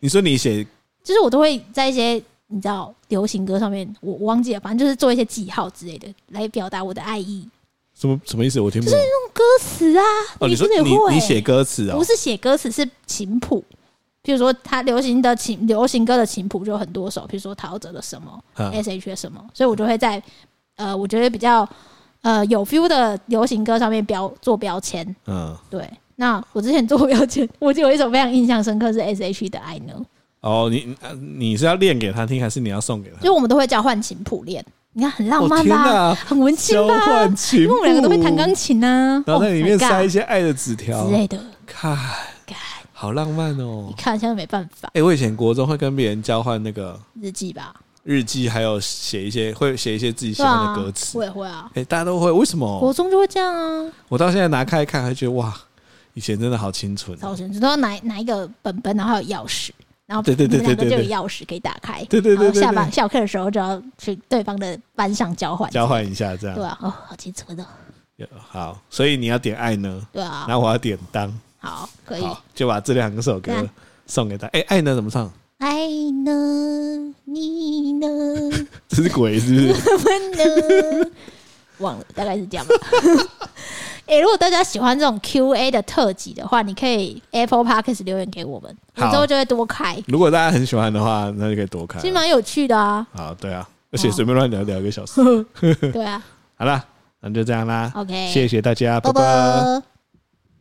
[SPEAKER 2] 你说你写，
[SPEAKER 1] 就是我都会在一些你知道流行歌上面，我我忘记了，反正就是做一些记号之类的来表达我的爱意。
[SPEAKER 2] 什么什么意思？我听不懂。
[SPEAKER 1] 就是那种歌词啊。
[SPEAKER 2] 哦，你说你你写歌词啊？
[SPEAKER 1] 不是写歌词，是琴谱。比如说，他流行的琴流行歌的琴谱就有很多首，比如说陶喆的什么，S H E 的什么，所以我就会在呃，我觉得比较。呃，有 feel 的流行歌上面标做标签，嗯，对。那我之前做标签，我就有一首非常印象深刻，是 S.H.E 的《I Know》。
[SPEAKER 2] 哦，你你是要练给他听，还是你要送给他？
[SPEAKER 1] 就我们都会交换琴谱练，你看很浪漫吧？很文青吧？交换琴谱，因为我们两个都会弹钢琴啊，
[SPEAKER 2] 然后在里面塞一些爱的纸条
[SPEAKER 1] 之类的。
[SPEAKER 2] 看，好浪漫哦！
[SPEAKER 1] 你看，现在没办法。
[SPEAKER 2] 哎，我以前国中会跟别人交换那个
[SPEAKER 1] 日记吧。
[SPEAKER 2] 日记还有写一些，会写一些自己喜欢的歌词。
[SPEAKER 1] 我也会啊。
[SPEAKER 2] 哎，大家都会，为什么？
[SPEAKER 1] 国中就会这样啊。
[SPEAKER 2] 我到现在拿开看，还觉得哇，以前真的好清纯。
[SPEAKER 1] 超纯，只都要拿拿一个本本，然后还有钥匙，然后
[SPEAKER 2] 对对对对对，
[SPEAKER 1] 就有钥匙可以打开。
[SPEAKER 2] 对对对。
[SPEAKER 1] 下班下课的时候就要去对方的班上交换，
[SPEAKER 2] 交换一下这样。
[SPEAKER 1] 对啊，哦，好清纯的。
[SPEAKER 2] 好，所以你要点爱呢？
[SPEAKER 1] 对啊。
[SPEAKER 2] 然后我要点当。
[SPEAKER 1] 好，可以。
[SPEAKER 2] 就把这两首歌送给他。哎，爱呢怎么唱？
[SPEAKER 1] 爱呢，你呢？
[SPEAKER 2] 这是鬼是不是？
[SPEAKER 1] 我呢？忘了，大概是这样吧。哎、欸，如果大家喜欢这种 Q&A 的特辑的话，你可以 Apple Podcast 留言给我们，我之后就会多开。
[SPEAKER 2] 如果大家很喜欢的话，那就可以多开，
[SPEAKER 1] 其实蛮有趣的啊。
[SPEAKER 2] 好，对啊，而且随便乱聊聊一个小时。
[SPEAKER 1] 对啊，
[SPEAKER 2] 好了，那就这样啦。
[SPEAKER 1] OK，
[SPEAKER 2] 谢谢大家，拜拜。